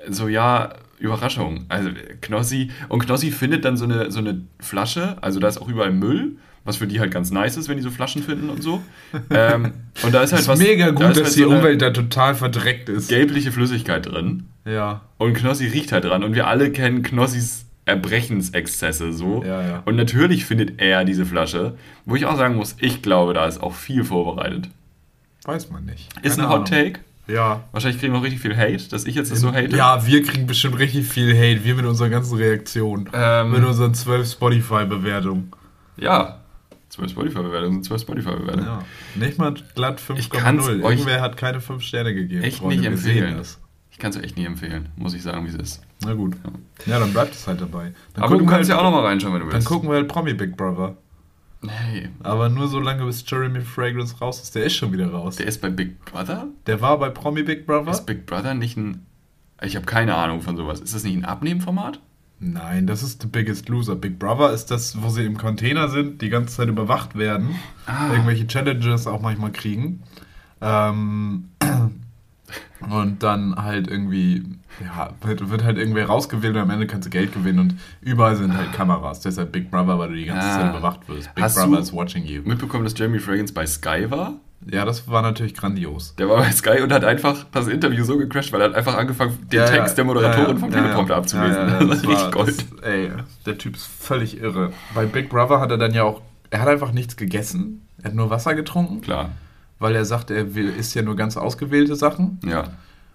So, ja, Überraschung. Also Knossi, und Knossi findet dann so eine, so eine Flasche, also da ist auch überall Müll, was für die halt ganz nice ist, wenn die so Flaschen finden und so. Ähm, und da ist halt ist was. mega da gut, ist dass halt die so Umwelt da total verdreckt ist. gelbliche Flüssigkeit drin. Ja. Und Knossi riecht halt dran. Und wir alle kennen Knossis Erbrechensexzesse so. Ja, ja. Und natürlich findet er diese Flasche, wo ich auch sagen muss, ich glaube, da ist auch viel vorbereitet. Weiß man nicht. Ist Keine ein Hot. Take. Ja. Wahrscheinlich kriegen wir auch richtig viel Hate, dass ich jetzt das so hate. Ja, wir kriegen bestimmt richtig viel Hate, wir mit unseren ganzen Reaktionen. Ähm, mit unseren 12 Spotify-Bewertungen. Ja. 12 Spotify-Bewertungen sind 12 Spotify-Bewertungen. Ja. Nicht mal glatt Ich kann's 5,0. euch Irgendwer hat keine 5 Sterne gegeben. Echt Freunde, nicht empfehlen. Ich kann es echt nicht empfehlen, muss ich sagen, wie es ist. Na gut. Ja, dann bleibt es halt dabei. Dann Aber du kannst halt, ja auch noch mal reinschauen, wenn du Dann willst. gucken wir halt Promi Big Brother. Hey, Aber nur so lange, bis Jeremy Fragrance raus ist. Der ist schon wieder raus. der ist bei Big Brother? Der war bei Promi Big Brother? Ist Big Brother nicht ein... Ich habe keine Ahnung von sowas. Ist das nicht ein Abnehmformat? Nein, das ist The Biggest Loser. Big Brother ist das, wo sie im Container sind, die ganze Zeit überwacht werden, Ah. irgendwelche Challenges auch manchmal kriegen. Ähm, und dann halt irgendwie, ja, wird, wird halt irgendwer rausgewählt und am Ende kannst du Geld gewinnen und überall sind halt Kameras. Deshalb Big Brother, weil du die ganze Ah. Zeit überwacht wirst. Big Hast Brother is watching you. Mitbekommen, dass Jeremy Fragrance bei Sky war? Ja, das war natürlich grandios. Der war bei Sky und hat einfach das Interview so gecrashed, weil er hat einfach angefangen, den Ja, Text ja, der Moderatorin ja, vom Teleprompter abzulesen. Das das ist richtig war, Gold. Das, ey, der Typ ist völlig irre. Bei Big Brother hat er dann ja auch, er hat einfach nichts gegessen. Er hat nur Wasser getrunken, Klar, weil er sagt, er will, isst ja nur ganz ausgewählte Sachen. ja,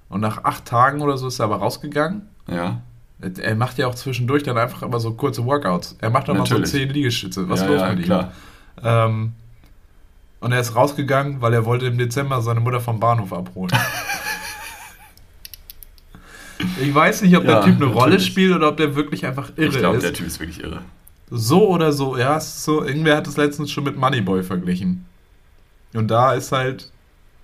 Und nach acht Tagen oder so ist er aber rausgegangen. ja. Er macht ja auch zwischendurch dann einfach immer so kurze Workouts. Er macht dann mal so zehn Liegestütze. Was ja, los ja, mit ihm? klar. Ähm, und er ist rausgegangen, weil er wollte im Dezember seine Mutter vom Bahnhof abholen. ich weiß nicht, ob Ja, der Typ eine Rolle natürlich. spielt oder ob der wirklich einfach irre Ich glaube, ist. der Typ ist wirklich irre. So oder so, ja, so, irgendwer hat es letztens schon mit Moneyboy verglichen. Und da ist halt,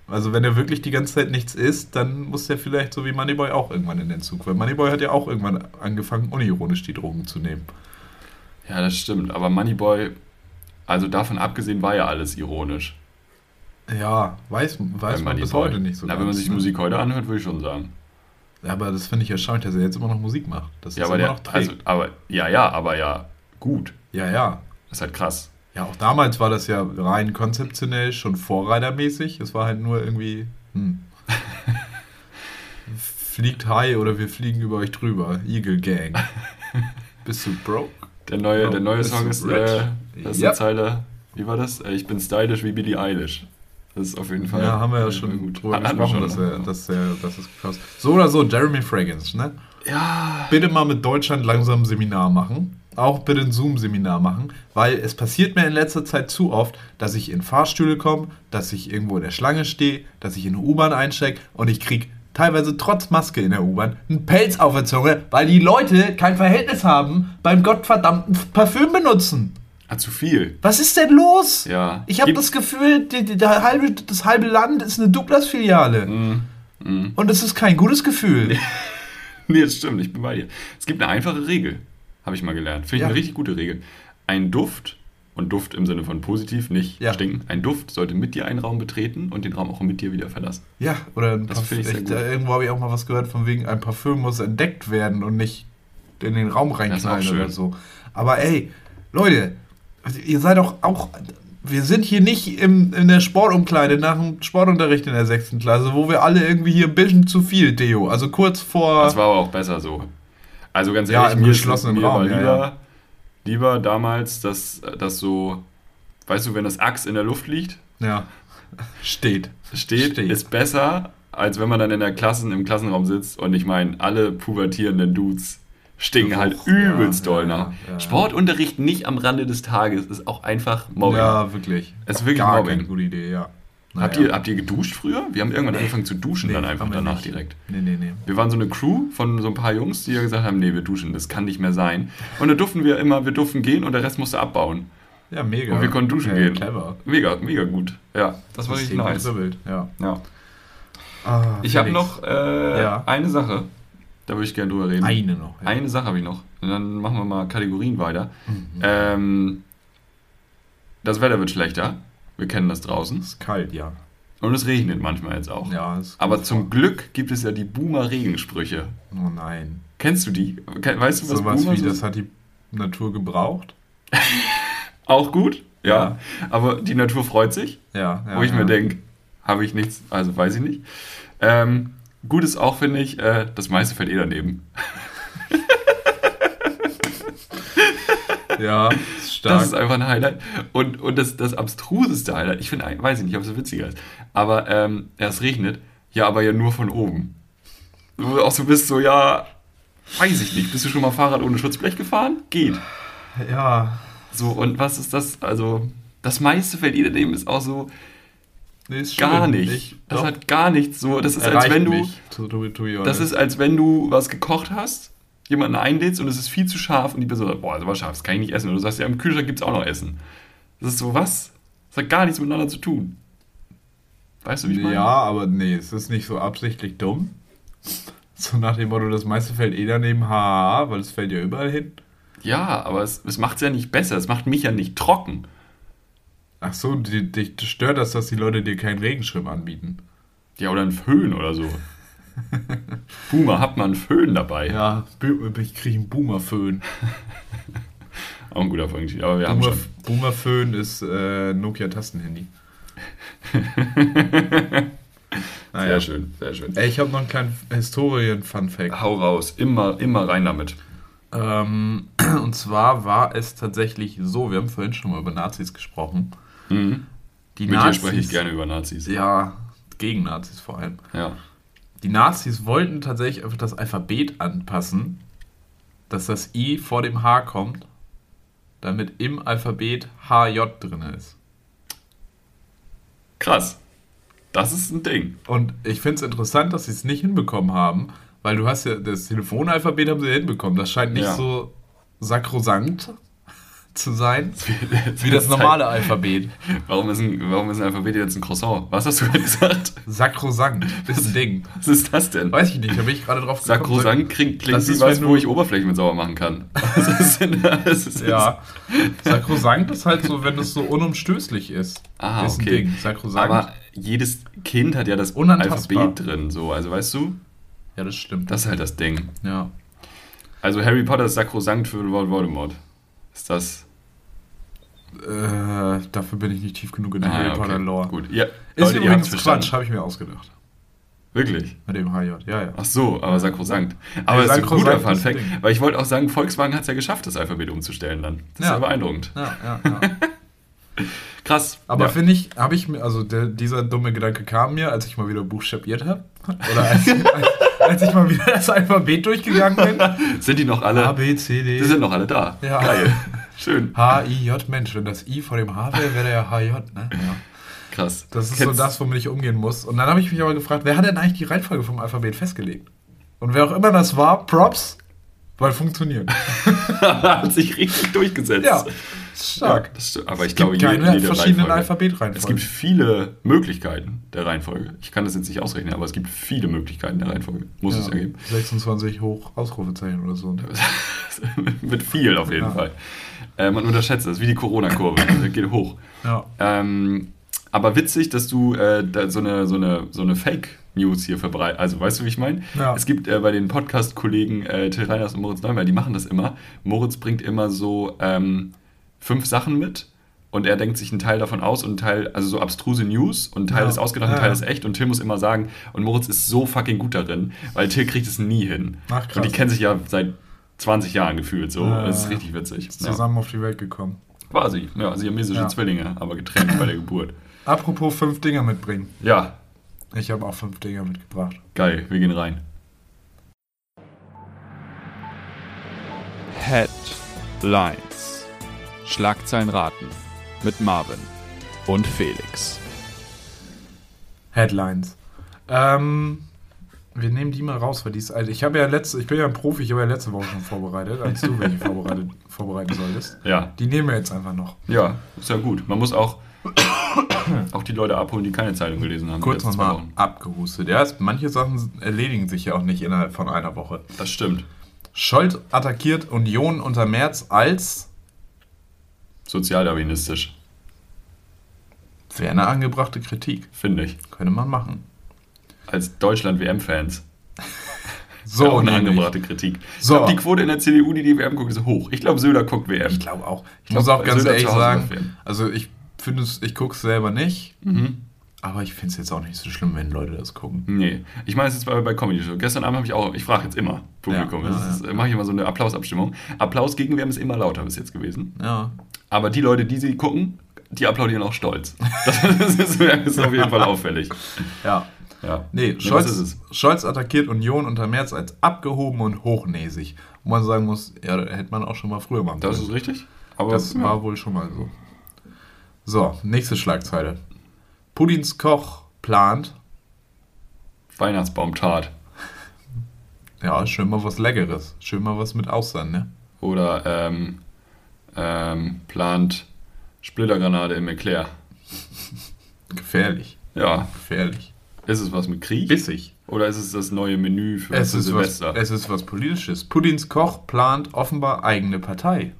also wenn er wirklich die ganze Zeit nichts isst, dann muss er vielleicht so wie Moneyboy auch irgendwann in den Zug. Weil Moneyboy hat ja auch irgendwann angefangen, unironisch die Drogen zu nehmen. Ja, das stimmt. Aber Moneyboy, also davon abgesehen, war ja alles ironisch. Ja, weiß, weiß man bis heute nicht so Na, ganz. wenn man sich ne? Musik heute anhört, würde ich schon sagen. Ja, aber das finde ich erstaunlich, dass er jetzt immer noch Musik macht. Das Ja, ist aber immer der, noch also, aber, ja, ja, aber ja, gut. ja, ja. Das ist halt krass. Ja, auch damals war das ja rein konzeptionell schon vorreitermäßig. Es war halt nur irgendwie, hm. Fliegt high oder wir fliegen über euch drüber. Eagle Gang. Bist du broke? Der neue, Oh, der neue bist Song ist, äh, das ist Ja. eine Zeile, wie war das? Äh, Ich bin stylisch wie Billie Eilish. Das ist auf jeden Fall. Ja, haben wir ja schon gut. drüber Hat- gesprochen, schon, dass, er, dass, er, dass es gekauft So oder so, Jeremy Fragrance, ne? Ja, Bitte mal mit Deutschland langsam ein Seminar machen. Auch bitte ein Zoom-Seminar machen, weil es passiert mir in letzter Zeit zu oft, dass ich in Fahrstühle komme, dass ich irgendwo in der Schlange stehe, dass ich in eine U-Bahn einsteige und ich krieg teilweise trotz Maske in der U-Bahn einen Pelz auf der Zunge, weil die Leute kein Verhältnis haben beim gottverdammten Parfüm benutzen. hat zu viel. Was ist denn los? Ja. Ich habe das Gefühl, die, die, der halbe, das halbe Land ist eine Douglas-Filiale. Mm, mm. Und es ist kein gutes Gefühl. Nee, das stimmt, ich bin bei dir. Es gibt eine einfache Regel, habe ich mal gelernt. Finde ich Ja. eine richtig gute Regel. Ein Duft, und Duft im Sinne von positiv, nicht Ja. stinken, ein Duft sollte mit dir einen Raum betreten und den Raum auch mit dir wieder verlassen. Ja, oder ein Das Parfüm. ich äh, irgendwo habe ich auch mal was gehört, von wegen, ein Parfüm muss entdeckt werden und nicht in den Raum reinknallen oder so. Aber ey, Leute, ihr seid doch auch. Wir sind hier nicht im, in der Sportumkleide nach dem Sportunterricht in der sechsten Klasse, wo wir alle irgendwie hier ein bisschen zu viel, Deo. Also kurz vor. Das war aber auch besser so. Also ganz Ja, ehrlich, im mir, geschlossenen mir Raum, war ja, lieber, ja. lieber damals, dass das so, weißt du, wenn das Axt in der Luft liegt, ja. Steht. steht, Steht. ist besser, als wenn man dann in der Klassen, im Klassenraum sitzt und ich meine, alle pubertierenden Dudes stinken halt übelst ja, doll ja, nach. ja, ja. Sportunterricht nicht am Rande des Tages ist auch einfach Mobbing. Ja, wirklich. Es ist wirklich Gar Mobbing. keine gute Idee, ja. Habt, Naja. ihr, habt ihr geduscht früher? Wir haben irgendwann angefangen zu duschen Nee, dann einfach danach nicht. direkt. Nee, nee, nee. Wir waren so eine Crew von so ein paar Jungs, die ja gesagt haben, nee, wir duschen, das kann nicht mehr sein. Und dann durften wir immer, wir durften gehen und der Rest musste abbauen. Ja, mega. Und wir konnten duschen ja, gehen. Clever. Mega, mega gut. Ja, das war richtig nice. dribbelt, Ja. Ja. Ah, Ich habe noch äh, Ja. eine Sache, da würde ich gerne drüber reden. eine noch. ja. Eine Sache habe ich noch. Und dann machen wir mal Kategorien weiter. Mhm. Ähm, das Wetter wird schlechter. Wir kennen das draußen. ist kalt, ja. Und es regnet manchmal jetzt auch. Ja, ist Aber zum vor. Glück gibt es ja die Boomer-Regensprüche. Oh nein. Kennst du die? Weißt du, was So was Boomer wie, das hat die Natur gebraucht. Auch gut, ja. Ja. Aber die Natur freut sich, Ja. ja wo ich ja. mir denke, habe ich nichts, also weiß ich nicht. Ähm, gut ist auch, finde ich, äh, das meiste fällt eh daneben. Ja, stark. Das ist einfach ein Highlight. Und, und das, das abstruseste Highlight, ich finde, weiß ich nicht, ob es so witziger ist, aber ähm, es regnet Ja, aber ja nur von oben. Wo du auch so bist, so, ja, weiß ich nicht. Bist du schon mal Fahrrad ohne Schutzblech gefahren? Geht. Ja. So, und was ist das? Also, das meiste fällt ihr dem ist auch so Nee, gar schön. nicht. Ich, das hat gar nichts so. Das ist, als erreicht wenn du. mich, to, to, to Das ist, als wenn du was gekocht hast, jemanden einlädst und es ist viel zu scharf und die Person sagt, boah, das war scharf, das kann ich nicht essen. Und du sagst, ja, im Kühlschrank gibt es auch noch Essen. Das ist so, was? Das hat gar nichts miteinander zu tun. Weißt du, wie ich meine? Ja, aber nee, es ist nicht so absichtlich dumm. So nach dem Motto, das meiste fällt eh daneben, haha, weil es fällt ja überall hin. Ja, aber es, es macht es ja nicht besser. Es macht mich ja nicht trocken. Ach so, dich stört das, dass die Leute dir keinen Regenschirm anbieten. Ja, oder ein Föhn oder so. Boomer, hat man einen Föhn dabei. Ja, ich kriege einen Boomer-Föhn. Auch ein guter Folgentitel, aber wir haben Boomer, schon. Boomer-Föhn ist äh, Nokia-Tastenhandy. Sehr schön, sehr schön. Ey, ich habe noch einen kleinen Historien-Fun-Fact. Hau raus, immer, immer rein damit. Ähm, und zwar war es tatsächlich so, wir haben vorhin schon mal über Nazis gesprochen. Mhm. Die Mit dir Nazis, spreche ich gerne über Nazis. Ja, gegen Nazis vor allem. Ja. Die Nazis wollten tatsächlich einfach das Alphabet anpassen, dass das I vor dem H kommt, damit im Alphabet HJ drin ist. Krass. Das ist ein Ding. Und ich finde es interessant, dass sie es nicht hinbekommen haben, weil du hast ja das Telefonalphabet haben sie hinbekommen. Das scheint nicht Ja. so sakrosankt zu sein wie das normale Alphabet. Warum ist ein, warum ist ein Alphabet jetzt ein Croissant? Was hast du gerade gesagt? Sakrosankt ist ein Ding. Was ist das denn? Weiß ich nicht, da bin ich gerade drauf gekommen. Sakrosankt klingt, klingt Das wie was, wo ich Oberflächen mit sauber machen kann. Was ist denn das? Ist Ja. Sakrosankt ist halt so, wenn es so unumstößlich ist. Ah, ist okay. ein Ding. Sakrosankt. Aber jedes Kind hat ja das. Alphabet drin, so. Also weißt du, ja, das stimmt. das ist halt das Ding. ja. Also Harry Potter ist sakrosankt für Lord Voldemort. Ist das. Äh, dafür bin ich nicht tief genug in der Ah, Harry okay. Potter Lore. Gut. Ja, Ist Leute, übrigens. Quatsch, habe ich mir ausgedacht. Wirklich? Mit dem HJ, ja, ja. Ach so, aber sakrosankt. Aber Ja, das ist ein guter Fun ist Fact, weil ich wollte auch sagen, Volkswagen hat es ja geschafft, das Alphabet umzustellen dann. Das ist Ja. ja beeindruckend. Ja, ja, ja. Krass. Aber ja. finde ich, habe ich mir, also der, dieser dumme Gedanke kam mir, als ich mal wieder buchstabiert habe. Oder als, als, als ich mal wieder das Alphabet durchgegangen bin. sind die noch alle? A, B, C, D. Die sind noch alle da. Ja. Geil. Schön. H, I, J, Mensch, wenn das I vor dem H wäre, wäre der ja HJ, ne? Ja. Krass. Das ist Kennst- so das, womit ich umgehen muss. Und dann habe ich mich aber gefragt, wer hat denn eigentlich die Reihenfolge vom Alphabet festgelegt? Und wer auch immer das war, Props, weil funktioniert. hat sich richtig durchgesetzt. Ja, stark. Ja, aber ich Es glaube, gibt keine verschiedenen Reihenfolge. Alphabetreihenfolgen. Es gibt viele Möglichkeiten der Reihenfolge. Ich kann das jetzt nicht ausrechnen, aber es gibt viele Möglichkeiten der Reihenfolge. Muss es ja geben. 26 hoch Ausrufezeichen oder so. Mit viel auf jeden Ja. Fall. Äh, man unterschätzt das, wie die Corona-Kurve. Die geht hoch. Ja. Ähm, aber witzig, dass du äh, da so eine, so eine, so eine Fake-News hier verbreitest. Also, weißt du, wie ich meine? Ja. Es gibt äh, bei den Podcast-Kollegen äh, Till Reiners und Moritz Neumeier, die machen das immer. Moritz bringt immer so ähm, fünf Sachen mit und er denkt sich einen Teil davon aus und einen Teil, also so abstruse News und ein Teil Ja. ist ausgedacht, ein Ja. Teil ist echt und Till muss immer sagen, und Moritz ist so fucking gut darin, weil Till kriegt es nie hin. Ach, krass. und die kennen sich ja seit 20 Jahren gefühlt so. Ja. Das ist richtig witzig. Ist Ja. zusammen auf die Welt gekommen. Quasi, ja, siamesische Ja. Zwillinge, aber getrennt bei der Geburt. Apropos fünf Dinger mitbringen. Ja, Ich habe auch fünf Dinger mitgebracht. geil, wir gehen rein. Headlines. Schlagzeilen raten mit Marvin und Felix. Headlines. Ähm, wir nehmen die mal raus, weil die ist alt. Ich habe ja letzte, ich bin ja ein Profi, ich habe ja letzte Woche schon vorbereitet, als du welche vorbereitet, vorbereiten solltest. Ja, Die nehmen wir jetzt einfach noch. ja, ist ja gut. Man muss auch, auch die Leute abholen, die keine Zeitung gelesen haben. Kurz nochmal abgehustet. Ja, es, manche Sachen erledigen sich ja auch nicht innerhalb von einer Woche. Das stimmt. Scholz attackiert Union unter März als Sozialdarwinistisch, wäre eine angebrachte Kritik. finde ich. Könnte man machen. Als Deutschland-WM-Fans. So, auch eine angebrachte Kritik. Ich So. glaube, die Quote in der CDU, die die WM guckt, ist hoch. Ich glaube, Söder guckt WM. Ich glaube auch. Ich Ich muss glaub, auch ganz Söder ehrlich sagen, also ich finde es, ich gucke es selber nicht, Mhm. Aber ich finde es jetzt auch nicht so schlimm, wenn Leute das gucken. Nee, ich meine es jetzt bei, bei Comedy Show. Gestern Abend habe ich auch, ich frage jetzt immer Publikum, Ja, das ja, ist- mache ich immer so eine Applausabstimmung. Applaus gegen WM ist immer lauter bis jetzt gewesen. Ja. Aber die Leute, die sie gucken, die applaudieren auch stolz. Das ist, das ist auf jeden Fall auffällig. Ja. Ja. Nee, Scholz, ist es? Scholz attackiert Union unter März als abgehoben und hochnäsig. Wo man sagen muss, ja, das hätte man auch schon mal früher machen Das können. ist richtig. Aber Das ja. war wohl schon mal so. So, nächste Schlagzeile. Pudins Koch plant, Weihnachtsbaumtat. ja, schön mal was Leckeres. Schön mal was mit Austern, ne? Oder ähm, ähm, plant Splittergranate im Eclair. Gefährlich, Ja. gefährlich. Ist es was mit Krieg? Bissig. Oder ist es das neue Menü für, Es für ist, was, Silvester? es ist was Politisches. Pudins Koch plant offenbar eigene Partei.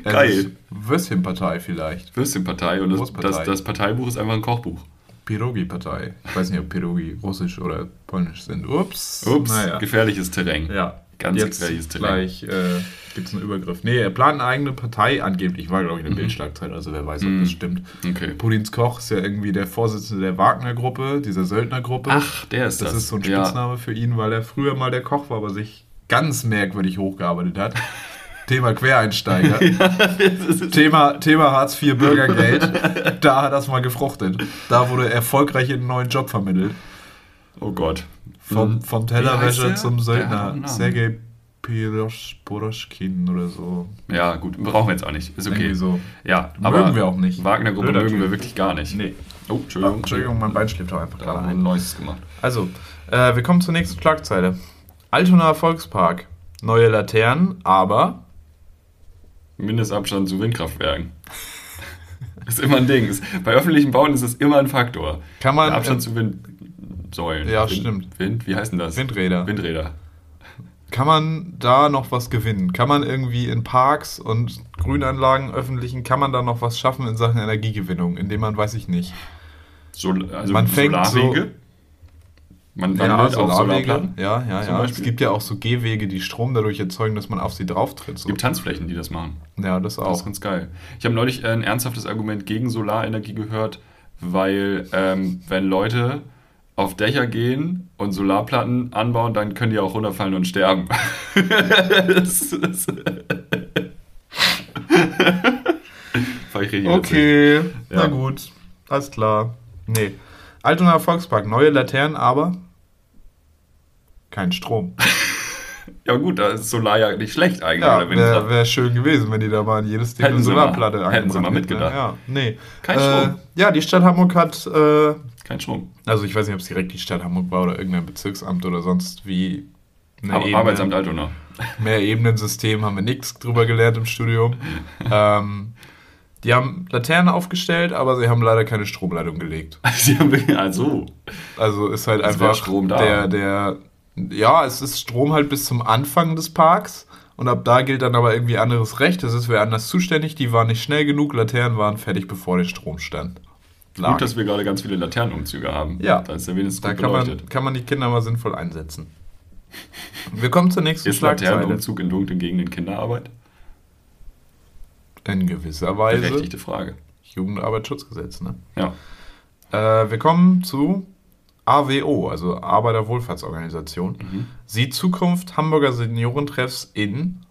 Es Geil. ist Würstchenpartei vielleicht. Würstchenpartei und das, das, das Parteibuch ist einfach ein Kochbuch. Pirogi-Partei. Ich weiß nicht, ob Pirogi russisch oder polnisch sind. Ups. Ups, Naja. gefährliches Terrain. Ja. Ganz Jetzt gefährliches Terrain. gleich äh, gibt es einen Übergriff. Nee, er plant eine eigene Partei. Angeblich war, glaube ich, eine Bildschlagzeile. Also wer weiß, ob Mhm. das stimmt. Okay. Pudins Koch ist ja irgendwie der Vorsitzende der Wagner-Gruppe, dieser Söldnergruppe. Ach, der ist das. Das ist so ein Ja. Spitzname für ihn, weil er früher mal der Koch war, aber sich ganz merkwürdig hochgearbeitet hat. Thema Quereinsteiger. Thema, Thema Hartz IV Bürgergeld. Da hat das mal gefruchtet. Da wurde erfolgreich in einen neuen Job vermittelt. Oh Gott. Vom, vom Wie heißt Tellerwäscher zum Söldner. Sergei Pirosch, Poroschkin oder so. Ja, gut, brauchen wir jetzt auch nicht. Ist okay. So. Ja, Mögen aber wir auch nicht. Wagner-Gruppe mögen wir wirklich gar nicht. Nee. Oh, Entschuldigung. Entschuldigung, mein Bein schläft auch einfach Da gerade haben wir ein. Neues gemacht. Also, äh, wir kommen zur nächsten Schlagzeile. Altonaer Volkspark. Neue Laternen, aber Mindestabstand zu Windkraftwerken. ist immer ein Ding. Ist, bei öffentlichen Bauen ist es immer ein Faktor. kann man Der Abstand äh, zu Windsäulen. Ja, Wind, stimmt. Wind, wie heißt denn das? Windräder. Windräder. Kann man da noch was gewinnen? Kann man irgendwie in Parks und Grünanlagen öffentlichen, kann man da noch was schaffen in Sachen Energiegewinnung, indem man, weiß ich nicht. Sol also Man fängt Solarwege. Man wandelt auf Solarplatten. Ja, ja, ja. Beispiel. Es gibt ja auch so Gehwege, die Strom dadurch erzeugen, dass man auf sie drauf tritt. Es So. gibt Tanzflächen, die das machen. Ja, das Das ist auch. ganz geil. Ich habe neulich äh, ein ernsthaftes Argument gegen Solarenergie gehört, weil ähm, wenn Leute auf Dächer gehen und Solarplatten anbauen, dann können die auch runterfallen und sterben. das, das Fand ich richtig. Okay, na Ja. gut. Alles klar. Nee. Altonaer Volkspark, neue Laternen, aber kein Strom. Ja gut, da ist Solar ja nicht schlecht eigentlich. Ja, wäre wär schön gewesen, wenn die da mal in jedes Ding eine Solarplatte mal- hätten sie mal angebracht hätten, mitgedacht. Ne? Ja, nee. Kein äh, Strom. Ja, die Stadt Hamburg hat, äh, Kein Strom. also ich weiß nicht, ob es direkt die Stadt Hamburg war oder irgendein Bezirksamt oder sonst wie. Aber Ebene. Arbeitsamt Altona. Mehr Ebenensystem haben wir nichts drüber gelernt im Studium. ähm, die haben Laternen aufgestellt, aber sie haben leider keine Stromleitung gelegt. Sie haben also, Also ist halt Es wär einfach Strom da. der, der, ja, es ist Strom halt bis zum Anfang des Parks und ab da gilt dann aber irgendwie anderes Recht. Das ist wer anders zuständig. Die waren nicht schnell genug. Laternen waren fertig, bevor der Strom stand. Lag. gut, dass wir gerade ganz viele Laternenumzüge haben. Ja. Da ist ja wenigstens da gut kann beleuchtet. man, kann man die Kinder mal sinnvoll einsetzen. Wir kommen zur nächsten Ist Schlagzeile. Laternenumzug in dunklen Gegenden Kinderarbeit? In gewisser Weise. Berechtigte Frage. Jugendarbeitsschutzgesetz, ne? Ja. Äh, wir kommen zu AWO, also Arbeiterwohlfahrtsorganisation. Mhm. Sieht Zukunft Hamburger Seniorentreffs in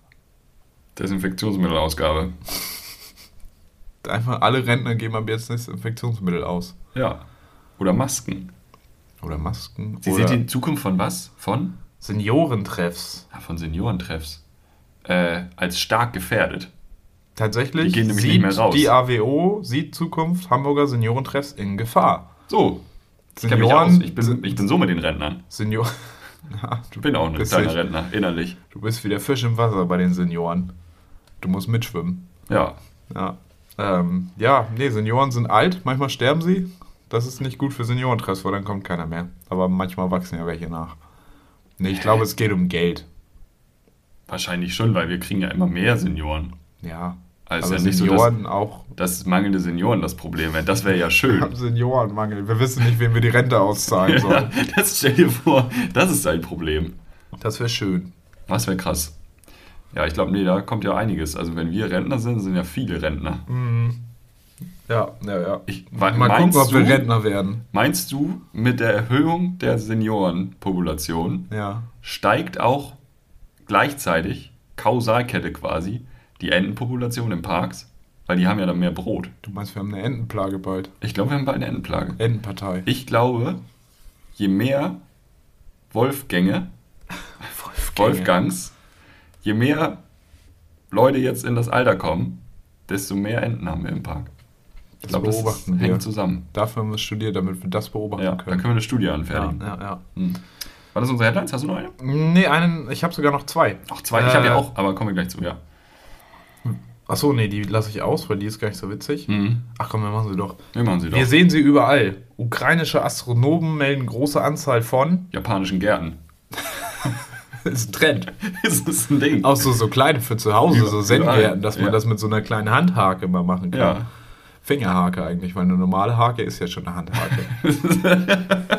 Desinfektionsmittelausgabe. einfach alle Rentner geben ab jetzt Desinfektionsmittel aus. Ja. Oder Masken. Oder Masken. Sie oder sieht die Zukunft von was? Von? Seniorentreffs. Ja, von Seniorentreffs. Äh, als stark gefährdet. Tatsächlich Die sieht die AWO sieht Zukunft Hamburger Seniorentreffs in Gefahr. So. Ich mich aus. Ich bin, ich bin so mit den Rentnern. Senior ja, Ich bin auch ein kleiner Rentner, innerlich. Du bist wie der Fisch im Wasser bei den Senioren. Du musst mitschwimmen. Ja. Ja. Ähm, ja, nee, Senioren sind alt, manchmal sterben sie. Das ist nicht gut für Seniorentreffs, weil dann kommt keiner mehr. Aber manchmal wachsen ja welche nach. Nee, ich glaube, es geht um Geld. Wahrscheinlich schon, weil wir kriegen ja immer mehr Senioren. Ja. Also aber ja nicht so, dass, Senioren auch dass mangelnde Senioren das Problem wäre. Das wäre ja schön. haben Seniorenmangel. Wir wissen nicht, wem wir die Rente auszahlen ja, sollen. das stell dir vor, das ist ein Problem. Das wäre schön. Was wäre krass. Ja, ich glaube, nee, da kommt ja einiges. Also wenn wir Rentner sind, sind ja viele Rentner. Ja, ja, ja. Ich, Mal gucken, ob wir Rentner werden. Meinst du, mit der Erhöhung der Seniorenpopulation Ja. steigt auch gleichzeitig, Kausalkette quasi, die Entenpopulation in Parks? Weil die haben ja dann mehr Brot. Du meinst, wir haben eine Entenplage bald? Ich glaube, wir haben bald eine Entenplage. Entenpartei. Ich glaube, je mehr Wolfgänge, Wolfgangs, je mehr Leute jetzt in das Alter kommen, desto mehr Enten haben wir im Park. Ich Das glaube, das beobachten wir. hängt zusammen. Dafür haben wir es studiert, damit wir das beobachten Ja, da können. können wir eine Studie ja, anfertigen. ja, ja. Hm. Waren das unsere Headlines? Hast du noch eine? Nee, einen, ich habe sogar noch zwei. Ach, zwei. Ich habe ja Äh, auch, aber kommen wir gleich zu, ja. Achso, nee, die lasse ich aus, weil die ist gar nicht so witzig. Mhm. Ach komm, wir machen sie doch. Wir machen sie doch. Wir sehen sie überall. Ukrainische Astronomen melden große Anzahl von. Japanischen Gärten. Das ist ein Trend. das ist ein Ding. Auch so, so kleine für zu Hause, so. Zen-Gärten, dass man Ja. das mit so einer kleinen Handhake mal machen kann. Ja. Fingerhake eigentlich, weil eine normale Hake ist ja schon eine Handhake.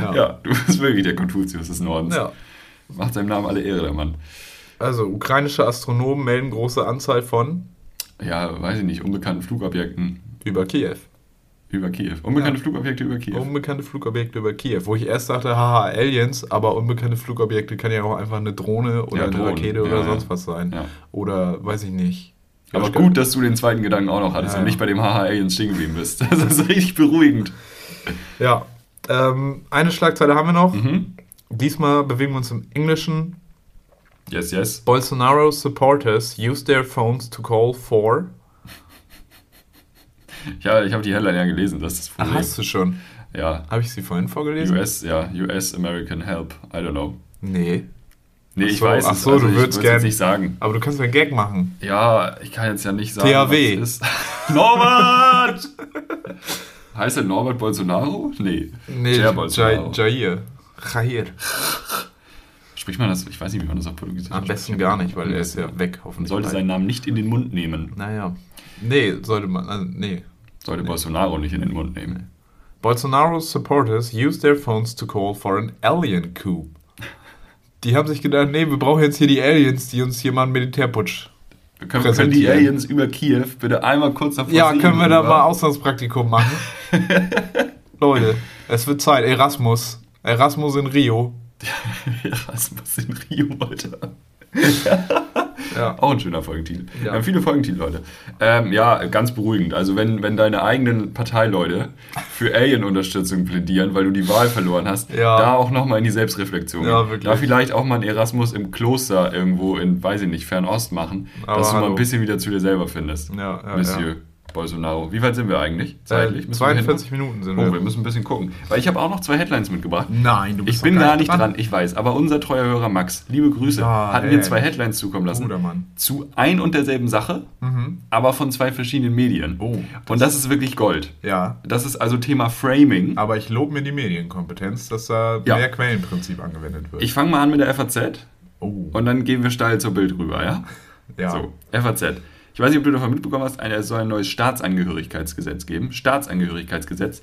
ja. Ja, du bist wirklich der Konfuzius des Nordens. ja. Macht seinem Namen alle Ehre, der Mann. Also, ukrainische Astronomen melden große Anzahl von Ja, weiß ich nicht, unbekannten Flugobjekten über Kiew. über Kiew. Unbekannte Ja. Flugobjekte über Kiew. Unbekannte Flugobjekte über Kiew. Wo ich erst dachte, haha, Aliens, aber unbekannte Flugobjekte kann ja auch einfach eine Drohne oder Ja, eine Drohnen. Rakete Ja, oder sonst was sein. Oder weiß ich nicht. Aber gut, dass du den zweiten Gedanken auch noch hattest und nicht bei dem Haha Aliens stehen geblieben bist. Das ist richtig beruhigend. Ja. Ähm, eine Schlagzeile haben wir noch. Mhm. Diesmal bewegen wir uns im Englischen. Yes, yes. Bolsonaro supporters use their phones to call for. Ja, ich habe die Headline ja gelesen, das ist das Ach, Problem. hast du schon? Ja. Habe ich sie vorhin vorgelesen? US, ja, US American Help. I don't know. Nee. Nee, Ach ich so, weiß ach es. so, also du würdest würd's jetzt gern- nicht sagen. Aber du kannst mir einen Gag machen. Ja, ich kann jetzt ja nicht sagen, THW. was ist. Norbert! heißt der Norbert Bolsonaro? Nee. Nee, Jair Bolsonaro. Jair. Jair. Spricht man das? Ich weiß nicht, wie man das auf Portugiesisch Am besten gar nicht, weil er ist ja weg, hoffentlich. Sollte seinen Namen nicht in den Mund nehmen. Naja. Nee, sollte man. Also, nee. Sollte Bolsonaro nicht in den Mund nehmen. Bolsonaro's supporters use their phones to call for an alien coup. Die haben sich gedacht, nee, wir brauchen jetzt hier die Aliens, die uns hier mal einen Militärputsch. Können, können die. Aliens über Kiew bitte einmal kurz davor Ja, können wir da mal Auslandspraktikum machen? Leute, es wird Zeit. Erasmus. Erasmus in Rio. Erasmus in Rio, Alter. Ja. Auch ein schöner Folgentitel. Ja. Wir haben viele Folgentitel heute. Ähm, ja, ganz beruhigend. Also wenn, wenn deine eigenen Parteileute für Alien-Unterstützung plädieren, weil du die Wahl verloren hast, Ja. da auch nochmal in die Selbstreflexion. Ja, wirklich. Da vielleicht auch mal ein Erasmus im Kloster irgendwo in, weiß ich nicht, Fernost machen, Aber dass du mal hallo. ein bisschen wieder zu dir selber findest. Ja, ja, Monsieur ja. Bolsonaro. Wie weit sind wir eigentlich? Äh, Zeitlich? Wir 42 hin? Minuten sind Oh, wir. wir müssen ein bisschen gucken. Weil ich habe auch noch zwei Headlines mitgebracht. Nein, du bist Ich bin gar nicht dran. ich weiß. Aber unser treuer Hörer Max, liebe Grüße, Ja, hat ey. mir zwei Headlines zukommen lassen. Guter Mann. Zu ein und derselben Sache, Mhm. aber von zwei verschiedenen Medien. Oh, und das ist wirklich Gold. Ja. Das ist also Thema Framing. Aber ich lobe mir die Medienkompetenz, dass da Ja. mehr Quellenprinzip angewendet wird. Ich fange mal an mit der FAZ oh. und dann gehen wir steil zur Bild rüber, ja? ja. So, FAZ. Ich weiß nicht, ob du davon mitbekommen hast, es soll ein neues Staatsangehörigkeitsgesetz geben. Staatsangehörigkeitsgesetz.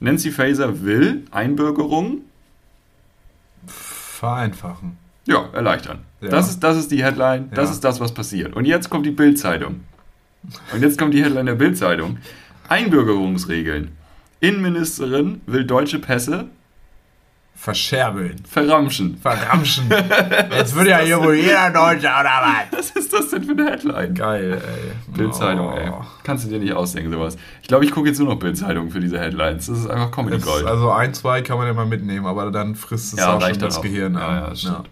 Nancy Faeser will Einbürgerung Vereinfachen. Ja, erleichtern. Ja. Das, ist, das ist die Headline, das Ja. ist das, was passiert. Und jetzt kommt die Bild-Zeitung. Und jetzt kommt die Headline der Bild-Zeitung. Einbürgerungsregeln. Innenministerin will deutsche Pässe Verscherbeln. verramschen. Verramschen. Jetzt wird ja hier wohl jeder Deutsche, oder was? Was ist das denn für eine Headline? Geil, ey. Bild-Zeitung, Oh. ey. Kannst du dir nicht ausdenken, sowas. Ich glaube, ich gucke jetzt nur noch Bild-Zeitung für diese Headlines. Das ist einfach Es, Comedy-Gold. also ein, zwei kann man ja mal mitnehmen, aber dann frisst es ja, auch schon das auch. Gehirn ja, an. ja, das. Ja.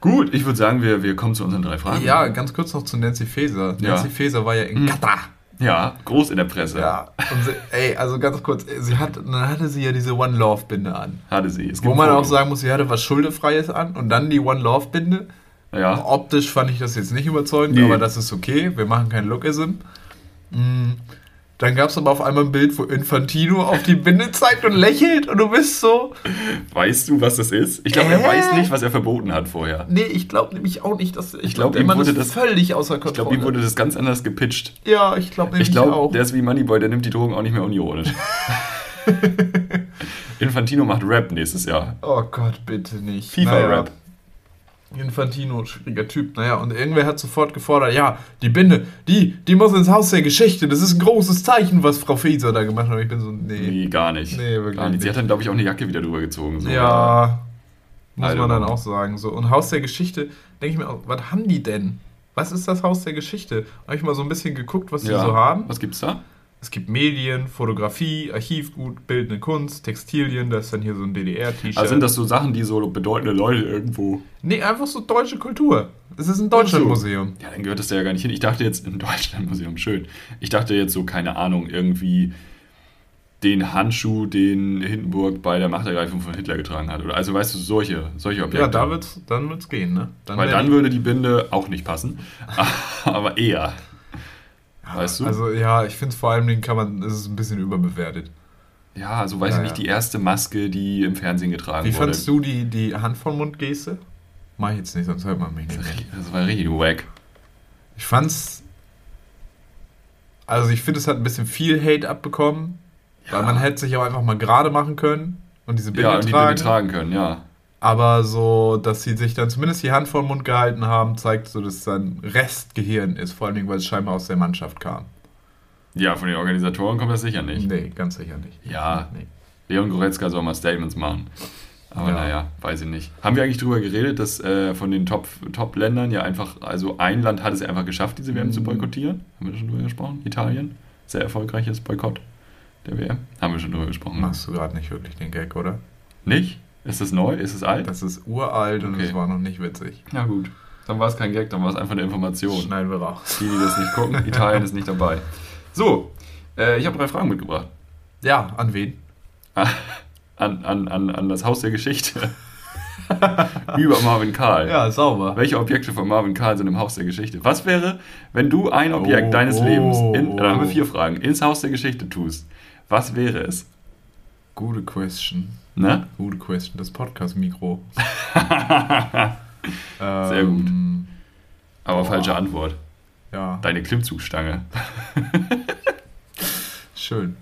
Gut, ich würde sagen, wir, wir kommen zu unseren drei Fragen. Ja, ganz kurz noch zu Nancy Faeser. Ja. Nancy Faeser war ja in Katar. Ja, groß in der Presse. Ja. Und sie, ey, also ganz kurz, sie hat, dann hatte sie ja diese One Love Binde an. Hatte sie. Es Wo man ein auch Foto. sagen muss, sie hatte was Schuldefreies an und dann die One Love Binde. Ja. Optisch fand ich das jetzt nicht überzeugend, Nee. aber das ist okay. Wir machen kein Lookism. Mm. Dann gab es aber auf einmal ein Bild, wo Infantino auf die Binde zeigt und lächelt und du bist so. Weißt du, was das ist? Ich glaube, er Äh? weiß nicht, was er verboten hat vorher. Nee, ich glaube nämlich auch nicht, dass. Ich, glaub, der ihm Mann wurde ist das- völlig außer Ich Kontrolle. glaube, ihm wurde das ganz anders gepitcht. ja, ich glaube nämlich Ich glaube, auch. der ist wie Moneyboy, der nimmt die Drogen auch nicht mehr unironisch. Infantino macht Rap nächstes Jahr. Oh Gott, bitte nicht. FIFA-Rap. Infantino, schwieriger Typ. Naja, und irgendwer hat sofort gefordert, ja, die Binde, die, die muss ins Haus der Geschichte. Das ist ein großes Zeichen, was Frau Faeser da gemacht hat. Und ich bin so, nee. Nee, gar nicht. Nee, wirklich gar nicht. Sie hat dann, glaube ich, auch eine Jacke wieder drüber gezogen. So. Ja, muss don't man dann auch sagen. So. Und Haus der Geschichte, denke ich mir auch, was haben die denn? Was ist das Haus der Geschichte? Habe ich mal so ein bisschen geguckt, was die Ja. so haben. Was gibt's da? Es gibt Medien, Fotografie, Archivgut, bildende Kunst, Textilien, da ist dann hier so ein DDR-T-Shirt. Also sind das so Sachen, die so bedeutende Leute irgendwo. nee, einfach so deutsche Kultur. Es ist ein. Deutschlandmuseum. Ja, dann gehört das da ja gar nicht hin. Ich dachte jetzt im Deutschlandmuseum, schön. Ich dachte jetzt so, keine Ahnung, irgendwie den Handschuh, den Hindenburg bei der Machtergreifung von Hitler getragen hat. Oder also weißt du, solche, solche Objekte. Ja, da wird's, dann wird's gehen, ne? Weil wär dann würde die Binde auch nicht passen. Aber eher. Weißt du? Also ja, ich finde es vor allem, den kann man, es ist ein bisschen überbewertet. Ja, also weiß Ja, ich nicht, ja. die erste Maske, die im Fernsehen getragen Wie wurde. fandst du die, die Hand von Mund-Geste? Mach ich jetzt nicht, sonst hört man mich nicht mehr. Das war richtig wack. Ich fand's. Also ich finde, es hat ein bisschen viel Hate abbekommen. Weil man hätte sich auch einfach mal gerade machen können und diese Binde Ja, und die tragen. Binde tragen können, ja. Aber so, dass sie sich dann zumindest die Hand vor den Mund gehalten haben, zeigt so, dass es ein Restgehirn ist. Vor allen Dingen, weil es scheinbar aus der Mannschaft kam. Ja, von den Organisatoren kommt das sicher nicht. Nee, ganz sicher nicht. Ja, Nee. Leon Goretzka soll mal Statements machen. Aber Ja. naja, weiß ich nicht. Haben wir eigentlich drüber geredet, dass äh, von den Top- Top-Ländern ja einfach, also ein Land hat es einfach geschafft, diese WM zu Mhm. boykottieren? Haben wir da schon drüber gesprochen? Italien? Sehr erfolgreiches Boykott der WM. Haben wir schon drüber gesprochen. Machst du gerade nicht wirklich den Gag, oder? Nicht? Ist es neu? Ist es alt? Das ist uralt und Okay. es war noch nicht witzig. Na gut. Dann war es kein Gag, dann war es einfach eine Information. Schneiden wir raus. Die, die das nicht gucken, Italien ist nicht dabei. So, äh, ich habe drei Fragen mitgebracht. Ja, an wen? An, an, an, an das Haus der Geschichte. Über Marvin Karl. Ja, sauber. Welche Objekte von Marvin Karl sind im Haus der Geschichte? Was wäre, wenn du ein Objekt Oh, deines Lebens, in, oh. da haben wir vier Fragen, ins Haus der Geschichte tust? Was wäre es? Gute Question. Ne? Gute Question. Das Podcast-Mikro. Sehr gut. Ähm, Aber Boah. falsche Antwort. Ja, Deine Klimmzugstange. schön.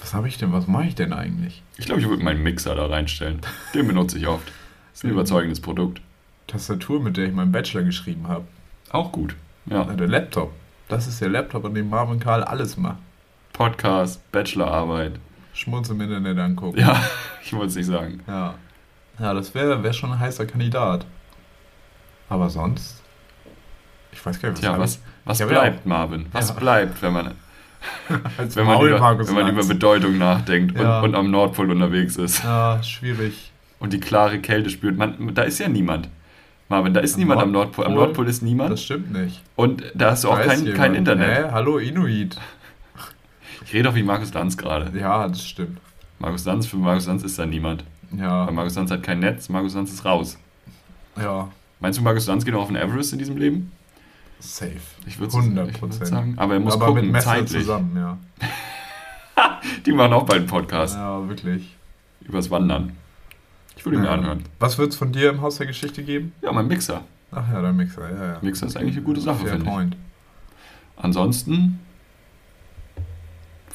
Was habe ich denn? Was mache ich denn eigentlich? Ich glaube, ich würde meinen Mixer da reinstellen. Den benutze ich oft. Ist ein überzeugendes Produkt. Tastatur, mit der ich meinen Bachelor geschrieben habe. Auch gut. Ja. Der Laptop. Das ist der Laptop, an dem Marvin Karl alles macht. Podcast, Bachelorarbeit. Schmutz im Internet angucken. Ja, ich wollte es nicht sagen. Ja, ja das wäre wär schon ein heißer Kandidat. Aber sonst? Ich weiß gar nicht, Tja, hab was, was Ja, bleibt, Marvin? Was Ja. bleibt, wenn man, wenn man, über, wenn man über. Bedeutung nachdenkt Ja. und, und am Nordpol unterwegs ist Ja, schwierig. und die klare Kälte spürt? Man, da ist ja niemand. Marvin, da ist Am niemand am Nordpol. Am Nordpol? Ist niemand. Das stimmt nicht. Und da hast du auch Da kein, kein Internet. Hä? Hallo, Inuit. Ich rede auch wie Markus Lanz gerade. Ja, das stimmt. Markus Lanz, für Markus Lanz ist da niemand. Ja, Weil Markus Lanz hat kein Netz, Markus Lanz ist raus. ja, Meinst du, Markus Lanz geht noch auf den Everest in diesem Leben? safe. Ich würde 100 ich würd Prozent. sagen. Aber er muss Aber gucken, mit Messer zeitlich. zusammen, ja. Die machen auch bald einen Podcast Ja, wirklich. übers Wandern. Ich würde ihn mir Ja. anhören. Was wird es von dir im Haus der Geschichte geben? Ja, mein Mixer. Ach ja, dein Mixer, ja, ja. Mixer ist eigentlich eine gute Sache, Fair finde ich. point. Ansonsten,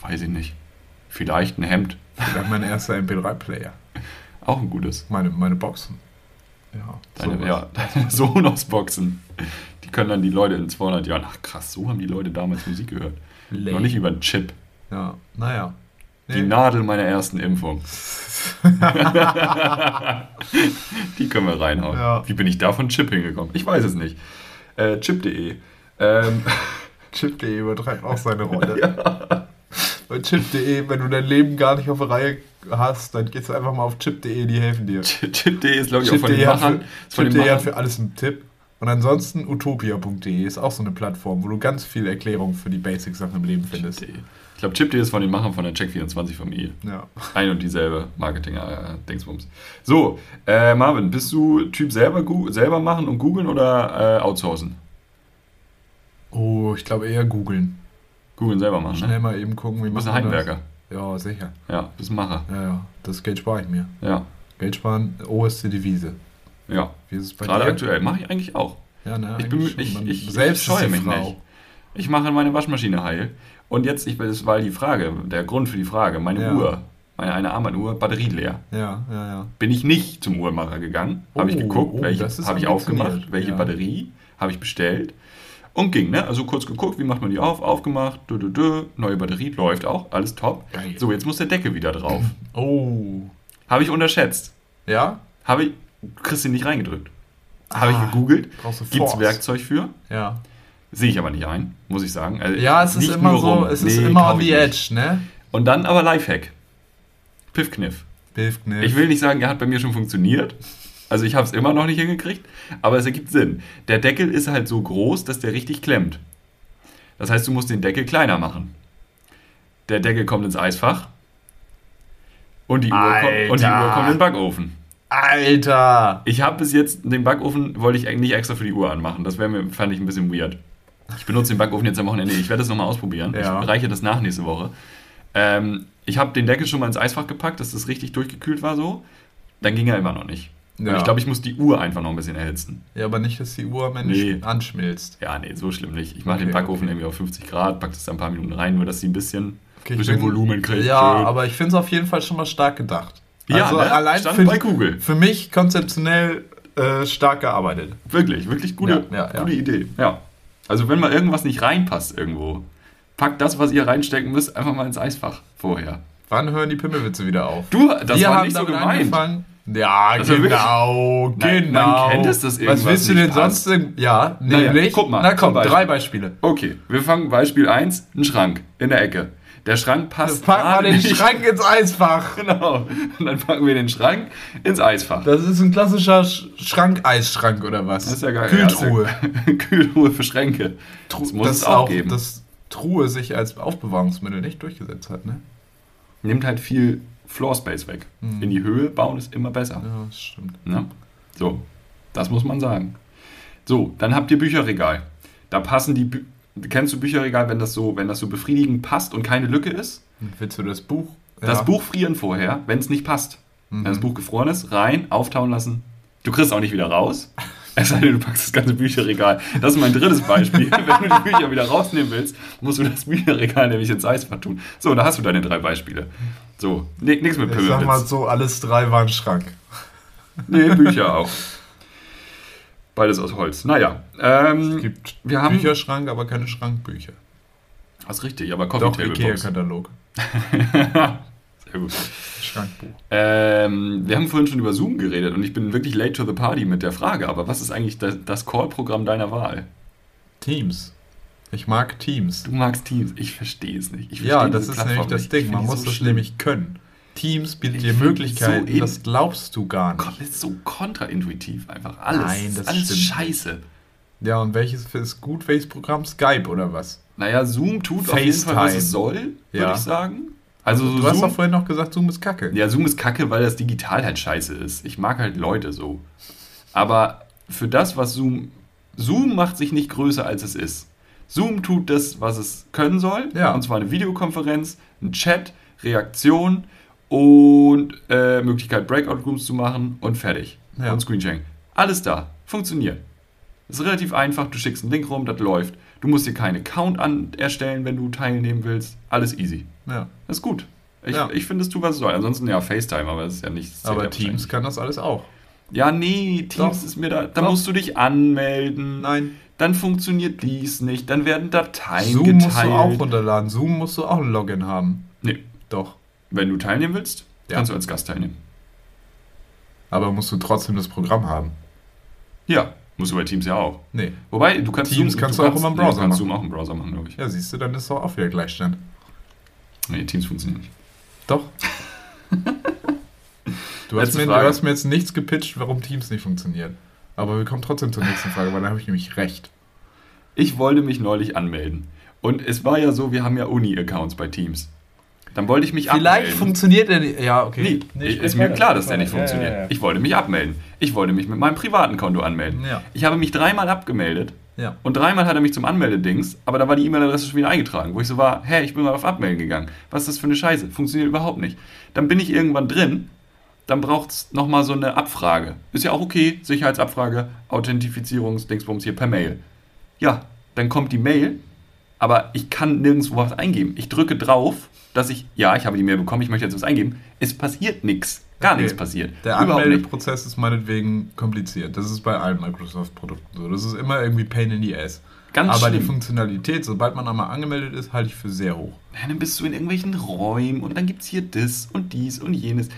weiß ich nicht. Vielleicht ein Hemd. Vielleicht mein erster MP3-Player. Auch ein gutes. Meine, meine Boxen. Ja, Deine, sowas. ja, deine Sonos-Boxen. Die können dann die Leute in 200 Jahren. Ach krass, so haben die Leute damals Musik gehört. Lame. Noch nicht über einen Chip. Ja, naja. Die Nadel meiner ersten Impfung. die können wir reinhauen. Ja. Wie bin ich da von Chip hingekommen? Ich weiß es nicht. Äh, Chip.de. Ähm, Chip.de übertreibt auch seine Rolle. Bei Chip.de, wenn du dein Leben gar nicht auf der Reihe hast, dann gehst du einfach mal auf Chip.de, die helfen dir. Chip.de ist, glaube ich, auch von den Machern. Chip.de hat für alles einen Tipp. Und ansonsten utopia.de ist auch so eine Plattform, wo du ganz viele Erklärungen für die Basic-Sachen im Leben findest. Ich glaube, Chip.de ist von den Machern von der Check24-Familie. Ja. Ein und dieselbe Marketing-Dingsbums. So, äh, Marvin, bist du Typ selber, selber machen und googeln oder äh, outsourcen? Oh, ich glaube eher googeln. Googeln selber machen, Schnell ne? mal eben gucken, wie Du bist ein man das? Heimwerker. Ja, sicher. Ja, bist ein Macher. Ja, ja. Das Geld spare ich mir. Ja, Geld sparen, oberste Devise. ja. Wie ist es bei Gerade dir? aktuell. Mache ich eigentlich auch. Ja, ne, Ich bin- schon. ich- Man- ich- selbst scheue mich Frau. nicht. Ich mache meine Waschmaschine heil. Und jetzt, ich, das war die Frage, der Grund für die Frage. Meine Ja. Uhr, meine eine Armbanduhr, Batterie leer. Ja, ja, ja. Bin ich nicht zum Uhrmacher gegangen. habe ich Oh, geguckt, oh, welche habe ich aufgemacht, welche Ja. Batterie habe ich bestellt. Und ging, ne? Also kurz geguckt, wie macht man die auf, aufgemacht, dö, dö, dö, neue Batterie, läuft auch, alles top. Geil. So, jetzt muss der Deckel wieder drauf. Oh. Habe ich unterschätzt. Ja? Habe ich, du kriegst ihn nicht reingedrückt. Habe ich Ah, gegoogelt. brauchst du Gibt es. Werkzeug für? Ja. Sehe ich aber nicht ein, muss ich sagen. Also, Ja, es ist immer so, rum. es ist Nee, immer kauf on ich the edge, ne? Und dann aber Lifehack. Piffkniff. Nicht. Ich will nicht sagen, er hat bei mir schon funktioniert. Also ich habe es immer noch nicht hingekriegt, aber es ergibt Sinn. Der Deckel ist halt so groß, dass der richtig klemmt. Das heißt, du musst den Deckel kleiner machen. Der Deckel kommt ins Eisfach und die, Uhr kommt, und die. Uhr kommt in den Backofen. Alter! Ich habe bis jetzt den Backofen, wollte ich eigentlich nicht extra für die Uhr anmachen. Das wäre mir, fand ich ein bisschen weird. Ich benutze den Backofen jetzt am Wochenende. Ich werde das nochmal ausprobieren. Ja. Ich reiche das nach nächste Woche. Ähm, ich habe den Deckel schon mal ins Eisfach gepackt, dass das richtig durchgekühlt war so. Dann ging er immer noch nicht. Ja. ich glaube, ich muss die Uhr einfach noch ein bisschen erhitzen. Ja, aber nicht, dass die Uhr am Ende Nee. anschmilzt. Ja, nee, so schlimm nicht. Ich mache Okay, den Backofen okay. irgendwie auf 50 Grad, pack das da ein paar Minuten rein, nur dass sie ein bisschen, Okay, bisschen bin- Volumen kriegt. Ja, schön. aber ich finde es auf jeden Fall schon mal stark gedacht. Ja, also ne? allein Stand für, bei Google. für mich konzeptionell äh, stark gearbeitet. Wirklich, wirklich gute, Ja, ja, gute Idee. Ja. Also wenn mal irgendwas nicht reinpasst irgendwo, packt das, was ihr reinstecken müsst, einfach mal ins Eisfach vorher. Wann hören die Pimmelwitze wieder auf? Du, das Wir war haben nicht so gemeint. Ja, war genau, Nein, genau. man kennt es, Was willst du denn passt. sonst? Ja, Naja, nämlich. guck mal, Na komm, Beispiel. drei Beispiele. Okay, wir fangen Beispiel 1, ein Schrank in der Ecke. Der Schrank passt Pack mal gerade den nicht. Schrank ins Eisfach. Genau. Und dann packen wir den Schrank ins Eisfach. Das ist ein klassischer Sch Schrank-Eisschrank oder was? Das ist ja geil. Kühltruhe. Ja, Kühltruhe für Schränke. Das muss das es auch, geben. Dass Truhe sich als Aufbewahrungsmittel nicht durchgesetzt hat, ne? Nimmt halt viel Floor Space weg. Mhm. In die Höhe bauen ist immer besser. Ja, das stimmt. Ne? So, das muss man sagen. So, dann habt ihr Bücherregal. Da passen die Bü Kennst du Bücherregal, wenn das so, wenn das so befriedigend passt und keine Lücke ist? Willst du das Buch? Das Ja. Buch frieren vorher, wenn es nicht passt. Mhm. Wenn das Buch gefroren ist, rein, auftauen lassen. Du kriegst auch nicht wieder raus. Es sei denn, du packst das ganze Bücherregal. Das ist mein drittes Beispiel. Wenn du die Bücher wieder rausnehmen willst, musst du das Bücherregal nämlich ins Eisfach tun. So, da hast du deine drei Beispiele. So, nichts mit Ich sag mal Pimmelwitz. so, alles drei waren Schrank. Nee, Bücher auch. Beides aus Holz. Naja, Es ähm, gibt wir haben... Bücherschrank, aber keine Schrankbücher. Das ist richtig, aber Coffee Doch, Table. Ikea-Katalog. Sehr gut. Schrankbuch. Ähm, wir haben vorhin schon über Zoom geredet und ich bin wirklich late to the party mit der Frage, aber was ist eigentlich das, das Call-Programm deiner Wahl? Teams. Ich mag Teams. Du magst Teams, ich verstehe es nicht. Ich Ja, das ist Plattform nämlich das nicht. Ding. Man muss so das schlimm. nämlich können. Teams bietet dir Möglichkeiten, so das glaubst du gar nicht. Gott, das ist so kontraintuitiv einfach. Alles, Nein, das alles stimmt. scheiße. Ja, und welches ist gut? Welches Programm? Skype oder was? Naja, Zoom tut auf jeden Fall, was es soll, würde Ja. ich sagen. Also so du hast doch Zoom, vorhin noch gesagt, Zoom ist kacke. ja, Zoom ist kacke, weil das digital halt scheiße ist. Ich mag halt Leute so. Aber für das, was Zoom... Zoom macht sich nicht größer, als es ist. Zoom tut das, was es können soll. Ja. Und zwar eine Videokonferenz, ein Chat, Reaktion und äh, Möglichkeit, Breakout Rooms zu machen und fertig. Ja. Und Screensharing. Alles da. Funktioniert. Ist relativ einfach. Du schickst einen Link rum, das läuft. Du musst dir keinen Account an erstellen, wenn du teilnehmen willst. Alles easy. Ja. Das ist gut. Ich, Ja. ich finde, es tut, was es soll. Ansonsten ja FaceTime, aber das ist ja nichts. Aber Teams kann das alles auch. Ja, nee, Teams Doch. ist mir da. Da Doch. musst du dich anmelden. Nein. Dann funktioniert dies nicht. Dann werden Dateien Zoom geteilt. musst du auch runterladen. Zoom musst du auch ein Login haben. Nee, Doch. wenn du teilnehmen willst, Ja. kannst du als Gast teilnehmen. Aber musst du trotzdem das Programm haben. Ja, musst du bei Teams ja auch. Nee. Wobei, du kannst Teams kannst du auch immer im Browser nee, du kannst machen. Zoom auch im Browser machen, glaube ich. Ja, siehst du, dann ist doch auch wieder Gleichstand. Nee, Teams funktioniert nicht. Doch. Du hast, mir, du hast mir jetzt nichts gepitcht, warum Teams nicht funktionieren. Aber wir kommen trotzdem zur nächsten Frage, weil da habe ich nämlich recht. Ich wollte mich neulich anmelden. Und es war ja so, wir haben ja Uni-Accounts bei Teams. Dann wollte ich mich abmelden. funktioniert er nicht. Ja, okay. Nee, ist mir klar, dass der nicht funktioniert. Ich wollte mich abmelden. Ich wollte mich mit meinem privaten Konto anmelden. Ja. Ich habe mich dreimal abgemeldet Ja. und dreimal hat er mich zum Anmeldedings, aber da war die E-Mail-Adresse schon wieder eingetragen, wo ich so war, hä, ich bin mal auf Abmelden gegangen. Was ist das für eine Scheiße? Funktioniert überhaupt nicht. Dann bin ich irgendwann drin, dann braucht es nochmal so eine Abfrage. Ist ja auch okay, Sicherheitsabfrage, Authentifizierungsdingsbums hier per Mail. Ja, dann kommt die Mail, aber ich kann nirgendwo was eingeben. Ich drücke drauf, dass ich, ja, ich habe die Mail bekommen, ich möchte jetzt was eingeben. Es passiert nichts. Gar Okay. nichts passiert. Der. Anmeldeprozess ist meinetwegen kompliziert. Das ist bei allen Microsoft-Produkten so. Das ist immer irgendwie Pain in the Ass. Ganz Aber die schlimm. Funktionalität, sobald man einmal angemeldet ist, halte ich für sehr hoch. Ja, dann bist du in irgendwelchen Räumen und dann gibt es hier das und dies und jenes.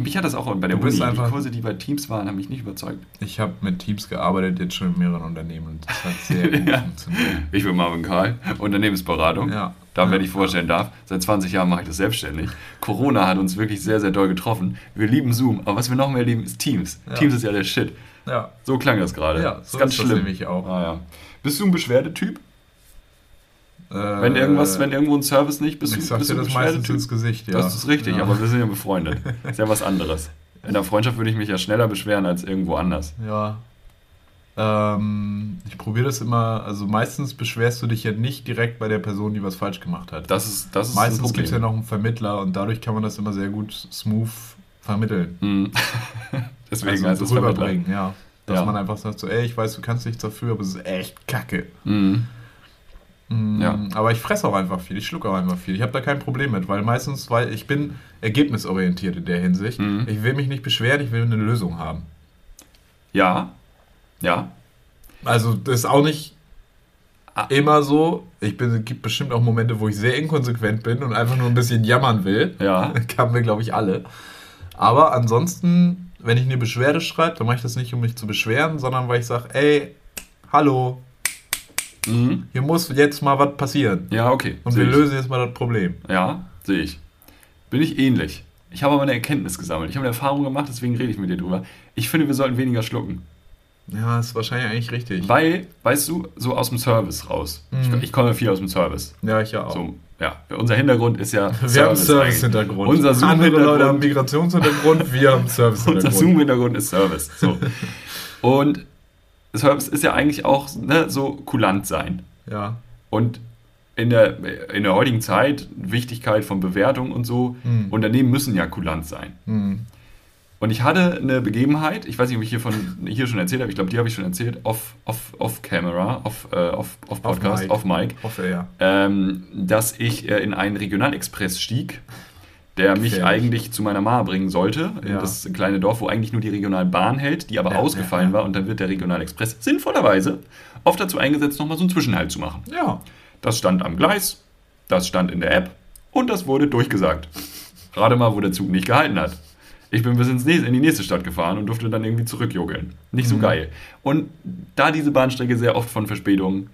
Mich hat das auch bei der Du Uni, die Kurse, die bei Teams waren, haben mich nicht überzeugt. Ich habe mit Teams gearbeitet, jetzt schon in mehreren Unternehmen und das hat sehr gut Ja. funktioniert. Ich bin Marvin Karl, Unternehmensberatung. Ja. Da, wenn ich vorstellen darf, seit 20 Jahren mache ich das selbstständig. Corona hat uns wirklich sehr, sehr doll getroffen. Wir lieben Zoom, aber was wir noch mehr lieben, ist Teams. Ja. Teams ist ja der Shit. Ja, So klang das gerade. Ja, das so ist ganz ist das schlimm. nämlich auch. Ah, ja. Bist du ein Beschwerdetyp? Äh, Wenn irgendwas, wenn irgendwo ein Service nicht, bist ich du, sag bist dir du das meistens ins Gesicht, ja. Das ist richtig, ja. aber wir sind ja befreundet. Ist ja was anderes. In der Freundschaft würde ich mich ja schneller beschweren als irgendwo anders. Ja. Ähm, ich probiere das immer, also meistens beschwerst du dich ja nicht direkt bei der Person, die was falsch gemacht hat. Das ist, das ist meistens gibt es ja noch einen Vermittler und dadurch kann man das immer sehr gut smooth vermitteln. Mhm. Deswegen also Vermittler. rüberbringen, ja. Dass Ja. man einfach sagt so, ey, ich weiß, du kannst nichts dafür, aber es ist echt kacke. Mhm. Mm, Ja. Aber ich fresse auch einfach viel, ich schlucke auch einfach viel. Ich habe da kein Problem mit, weil meistens, weil ich bin ergebnisorientiert in der Hinsicht. Mhm. Ich will mich nicht beschweren, ich will eine Lösung haben. Ja, ja, Also das ist auch nicht Ah. immer so. Ich bin, es gibt bestimmt auch Momente, wo ich sehr inkonsequent bin und einfach nur ein bisschen jammern will. ja. Haben wir, glaube ich, alle. Aber ansonsten, wenn ich eine Beschwerde schreibe, dann mache ich das nicht, um mich zu beschweren, sondern weil ich sage, ey, hallo, Mhm. hier muss jetzt mal was passieren. Ja, okay. Und wir ich. lösen jetzt mal das Problem. Ja, sehe ich. Bin ich ähnlich. Ich habe aber eine Erkenntnis gesammelt. Ich habe eine Erfahrung gemacht, deswegen rede ich mit dir drüber. Ich finde, wir sollten weniger schlucken. Ja, ist wahrscheinlich eigentlich richtig. Weil, weißt du, so aus dem Service raus. Mhm. Ich, ich komme viel aus dem Service. ja, ich ja auch. So, ja, unser Hintergrund ist ja. wir haben einen eigentlich. Service-Hintergrund. Unser Andere Leute haben Zoom-Hintergrund Migrationshintergrund, wir haben unser Service-Hintergrund. Zoom-Hintergrund ist Service. So. Und Service ist ja eigentlich auch ne, so kulant sein. Ja. Und in der, in der heutigen Zeit, Wichtigkeit von Bewertung und so, Mhm. Unternehmen müssen ja kulant sein. Hm. Und ich hatte eine Begebenheit, ich weiß nicht, ob ich hier, von, hier schon erzählt habe, ich glaube, die habe ich schon erzählt, off, off, off Camera, off, äh, off, off Podcast, Mic. off Mic, Hoffe ja. ähm, dass ich äh, in einen Regionalexpress stieg, der mich Gefährlich. eigentlich zu meiner Ma bringen sollte, in Ja. das kleine Dorf, wo eigentlich nur die Regionalbahn hält, die aber Ja, ausgefallen ja, war und dann wird der Regionalexpress sinnvollerweise oft dazu eingesetzt, nochmal so einen Zwischenhalt zu machen. Ja. Das stand am Gleis, das stand in der App und das wurde durchgesagt. Gerade mal, wo der Zug nicht gehalten hat. Ich bin bis ins nächste, in die nächste Stadt gefahren und durfte dann irgendwie zurückjoggeln. Nicht so Mhm. geil. Und da diese Bahnstrecke sehr oft von Verspätungen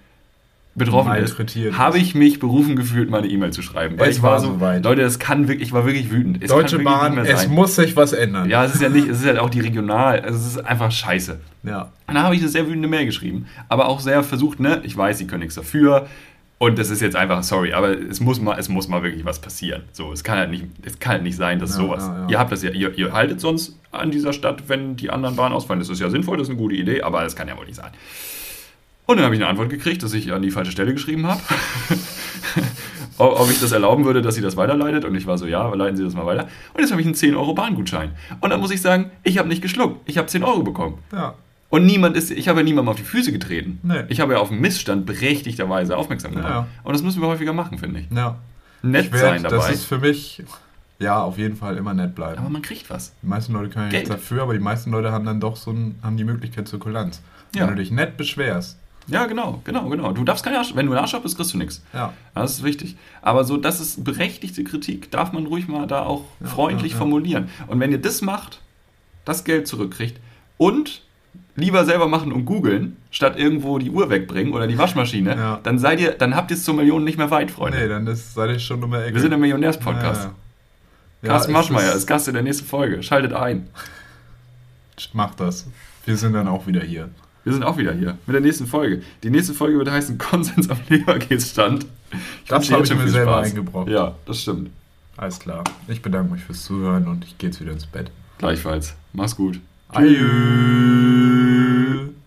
betroffen ist, habe ich mich berufen gefühlt, mal eine E-Mail zu schreiben. Weil Es ich war so, soweit. Leute, das kann wirklich, ich war wirklich wütend. Es Deutsche wirklich Bahn, es muss sich was ändern. Ja, es ist ja nicht, es ist ja auch die Regional, also es ist einfach scheiße. Ja. Und da habe ich eine sehr wütende Mail geschrieben, aber auch sehr versucht, ne, ich weiß, sie können nichts dafür und das ist jetzt einfach, sorry, aber es muss mal, es muss mal wirklich was passieren. So, es kann halt nicht, es kann halt nicht sein, dass Ja, sowas. ja, ja. Ihr habt das ja, ihr, ihr haltet sonst an dieser Stadt, wenn die anderen Bahnen ausfallen. Das ist ja sinnvoll, das ist eine gute Idee, aber das kann ja wohl nicht sein. Und dann habe ich eine Antwort gekriegt, dass ich an die falsche Stelle geschrieben habe. ob ich das erlauben würde, dass sie das weiterleitet. Und ich war so, ja, leiten Sie das mal weiter. Und jetzt habe ich einen 10 Euro Bahngutschein. Und dann muss ich sagen, ich habe nicht geschluckt. Ich habe 10 Euro bekommen. Ja. Und niemand ist, ich habe ja niemandem auf die Füße getreten. Nee. Ich habe ja auf den Missstand berechtigterweise aufmerksam gemacht. Ja. Und das müssen wir häufiger machen, finde ich. Ja. Nett werd- sein dabei. Das ist für mich, ja, auf jeden Fall immer nett bleiben. aber man kriegt was. Die meisten Leute können ja nichts dafür, aber die meisten Leute haben dann doch so ein, haben die Möglichkeit zur Kulanz. Ja. Wenn du dich nett beschwerst. Ja, genau, genau, genau. Du darfst kein Arsch, wenn du ein Arschloch bist, kriegst du nichts. Ja. Das ist wichtig. Aber so, das ist berechtigte Kritik. Darf man ruhig mal da auch Ja, freundlich ja, ja. formulieren. Und wenn ihr das macht, das Geld zurückkriegt und lieber selber machen und googeln, statt irgendwo die Uhr wegbringen oder die Waschmaschine, Ja. dann seid ihr, dann habt ihr es zur Million nicht mehr weit, Nee, Freunde. dann ist, seid ihr schon um Ecke. Wir sind im Millionärspodcast. Ja. Carsten Maschmeyer ist- ist Gast in der nächsten Folge. Schaltet ein. Macht das. Wir sind dann auch wieder hier. Wir sind auch wieder hier mit der nächsten Folge. Die nächste Folge wird heißen Konsens am Leberkässtand. Ich Das habe ich schon mir selber Spaß. eingebrockt. Ja, das stimmt. Alles klar. Ich bedanke mich fürs Zuhören und ich gehe jetzt wieder ins Bett. Gleichfalls. Mach's gut. Adieu.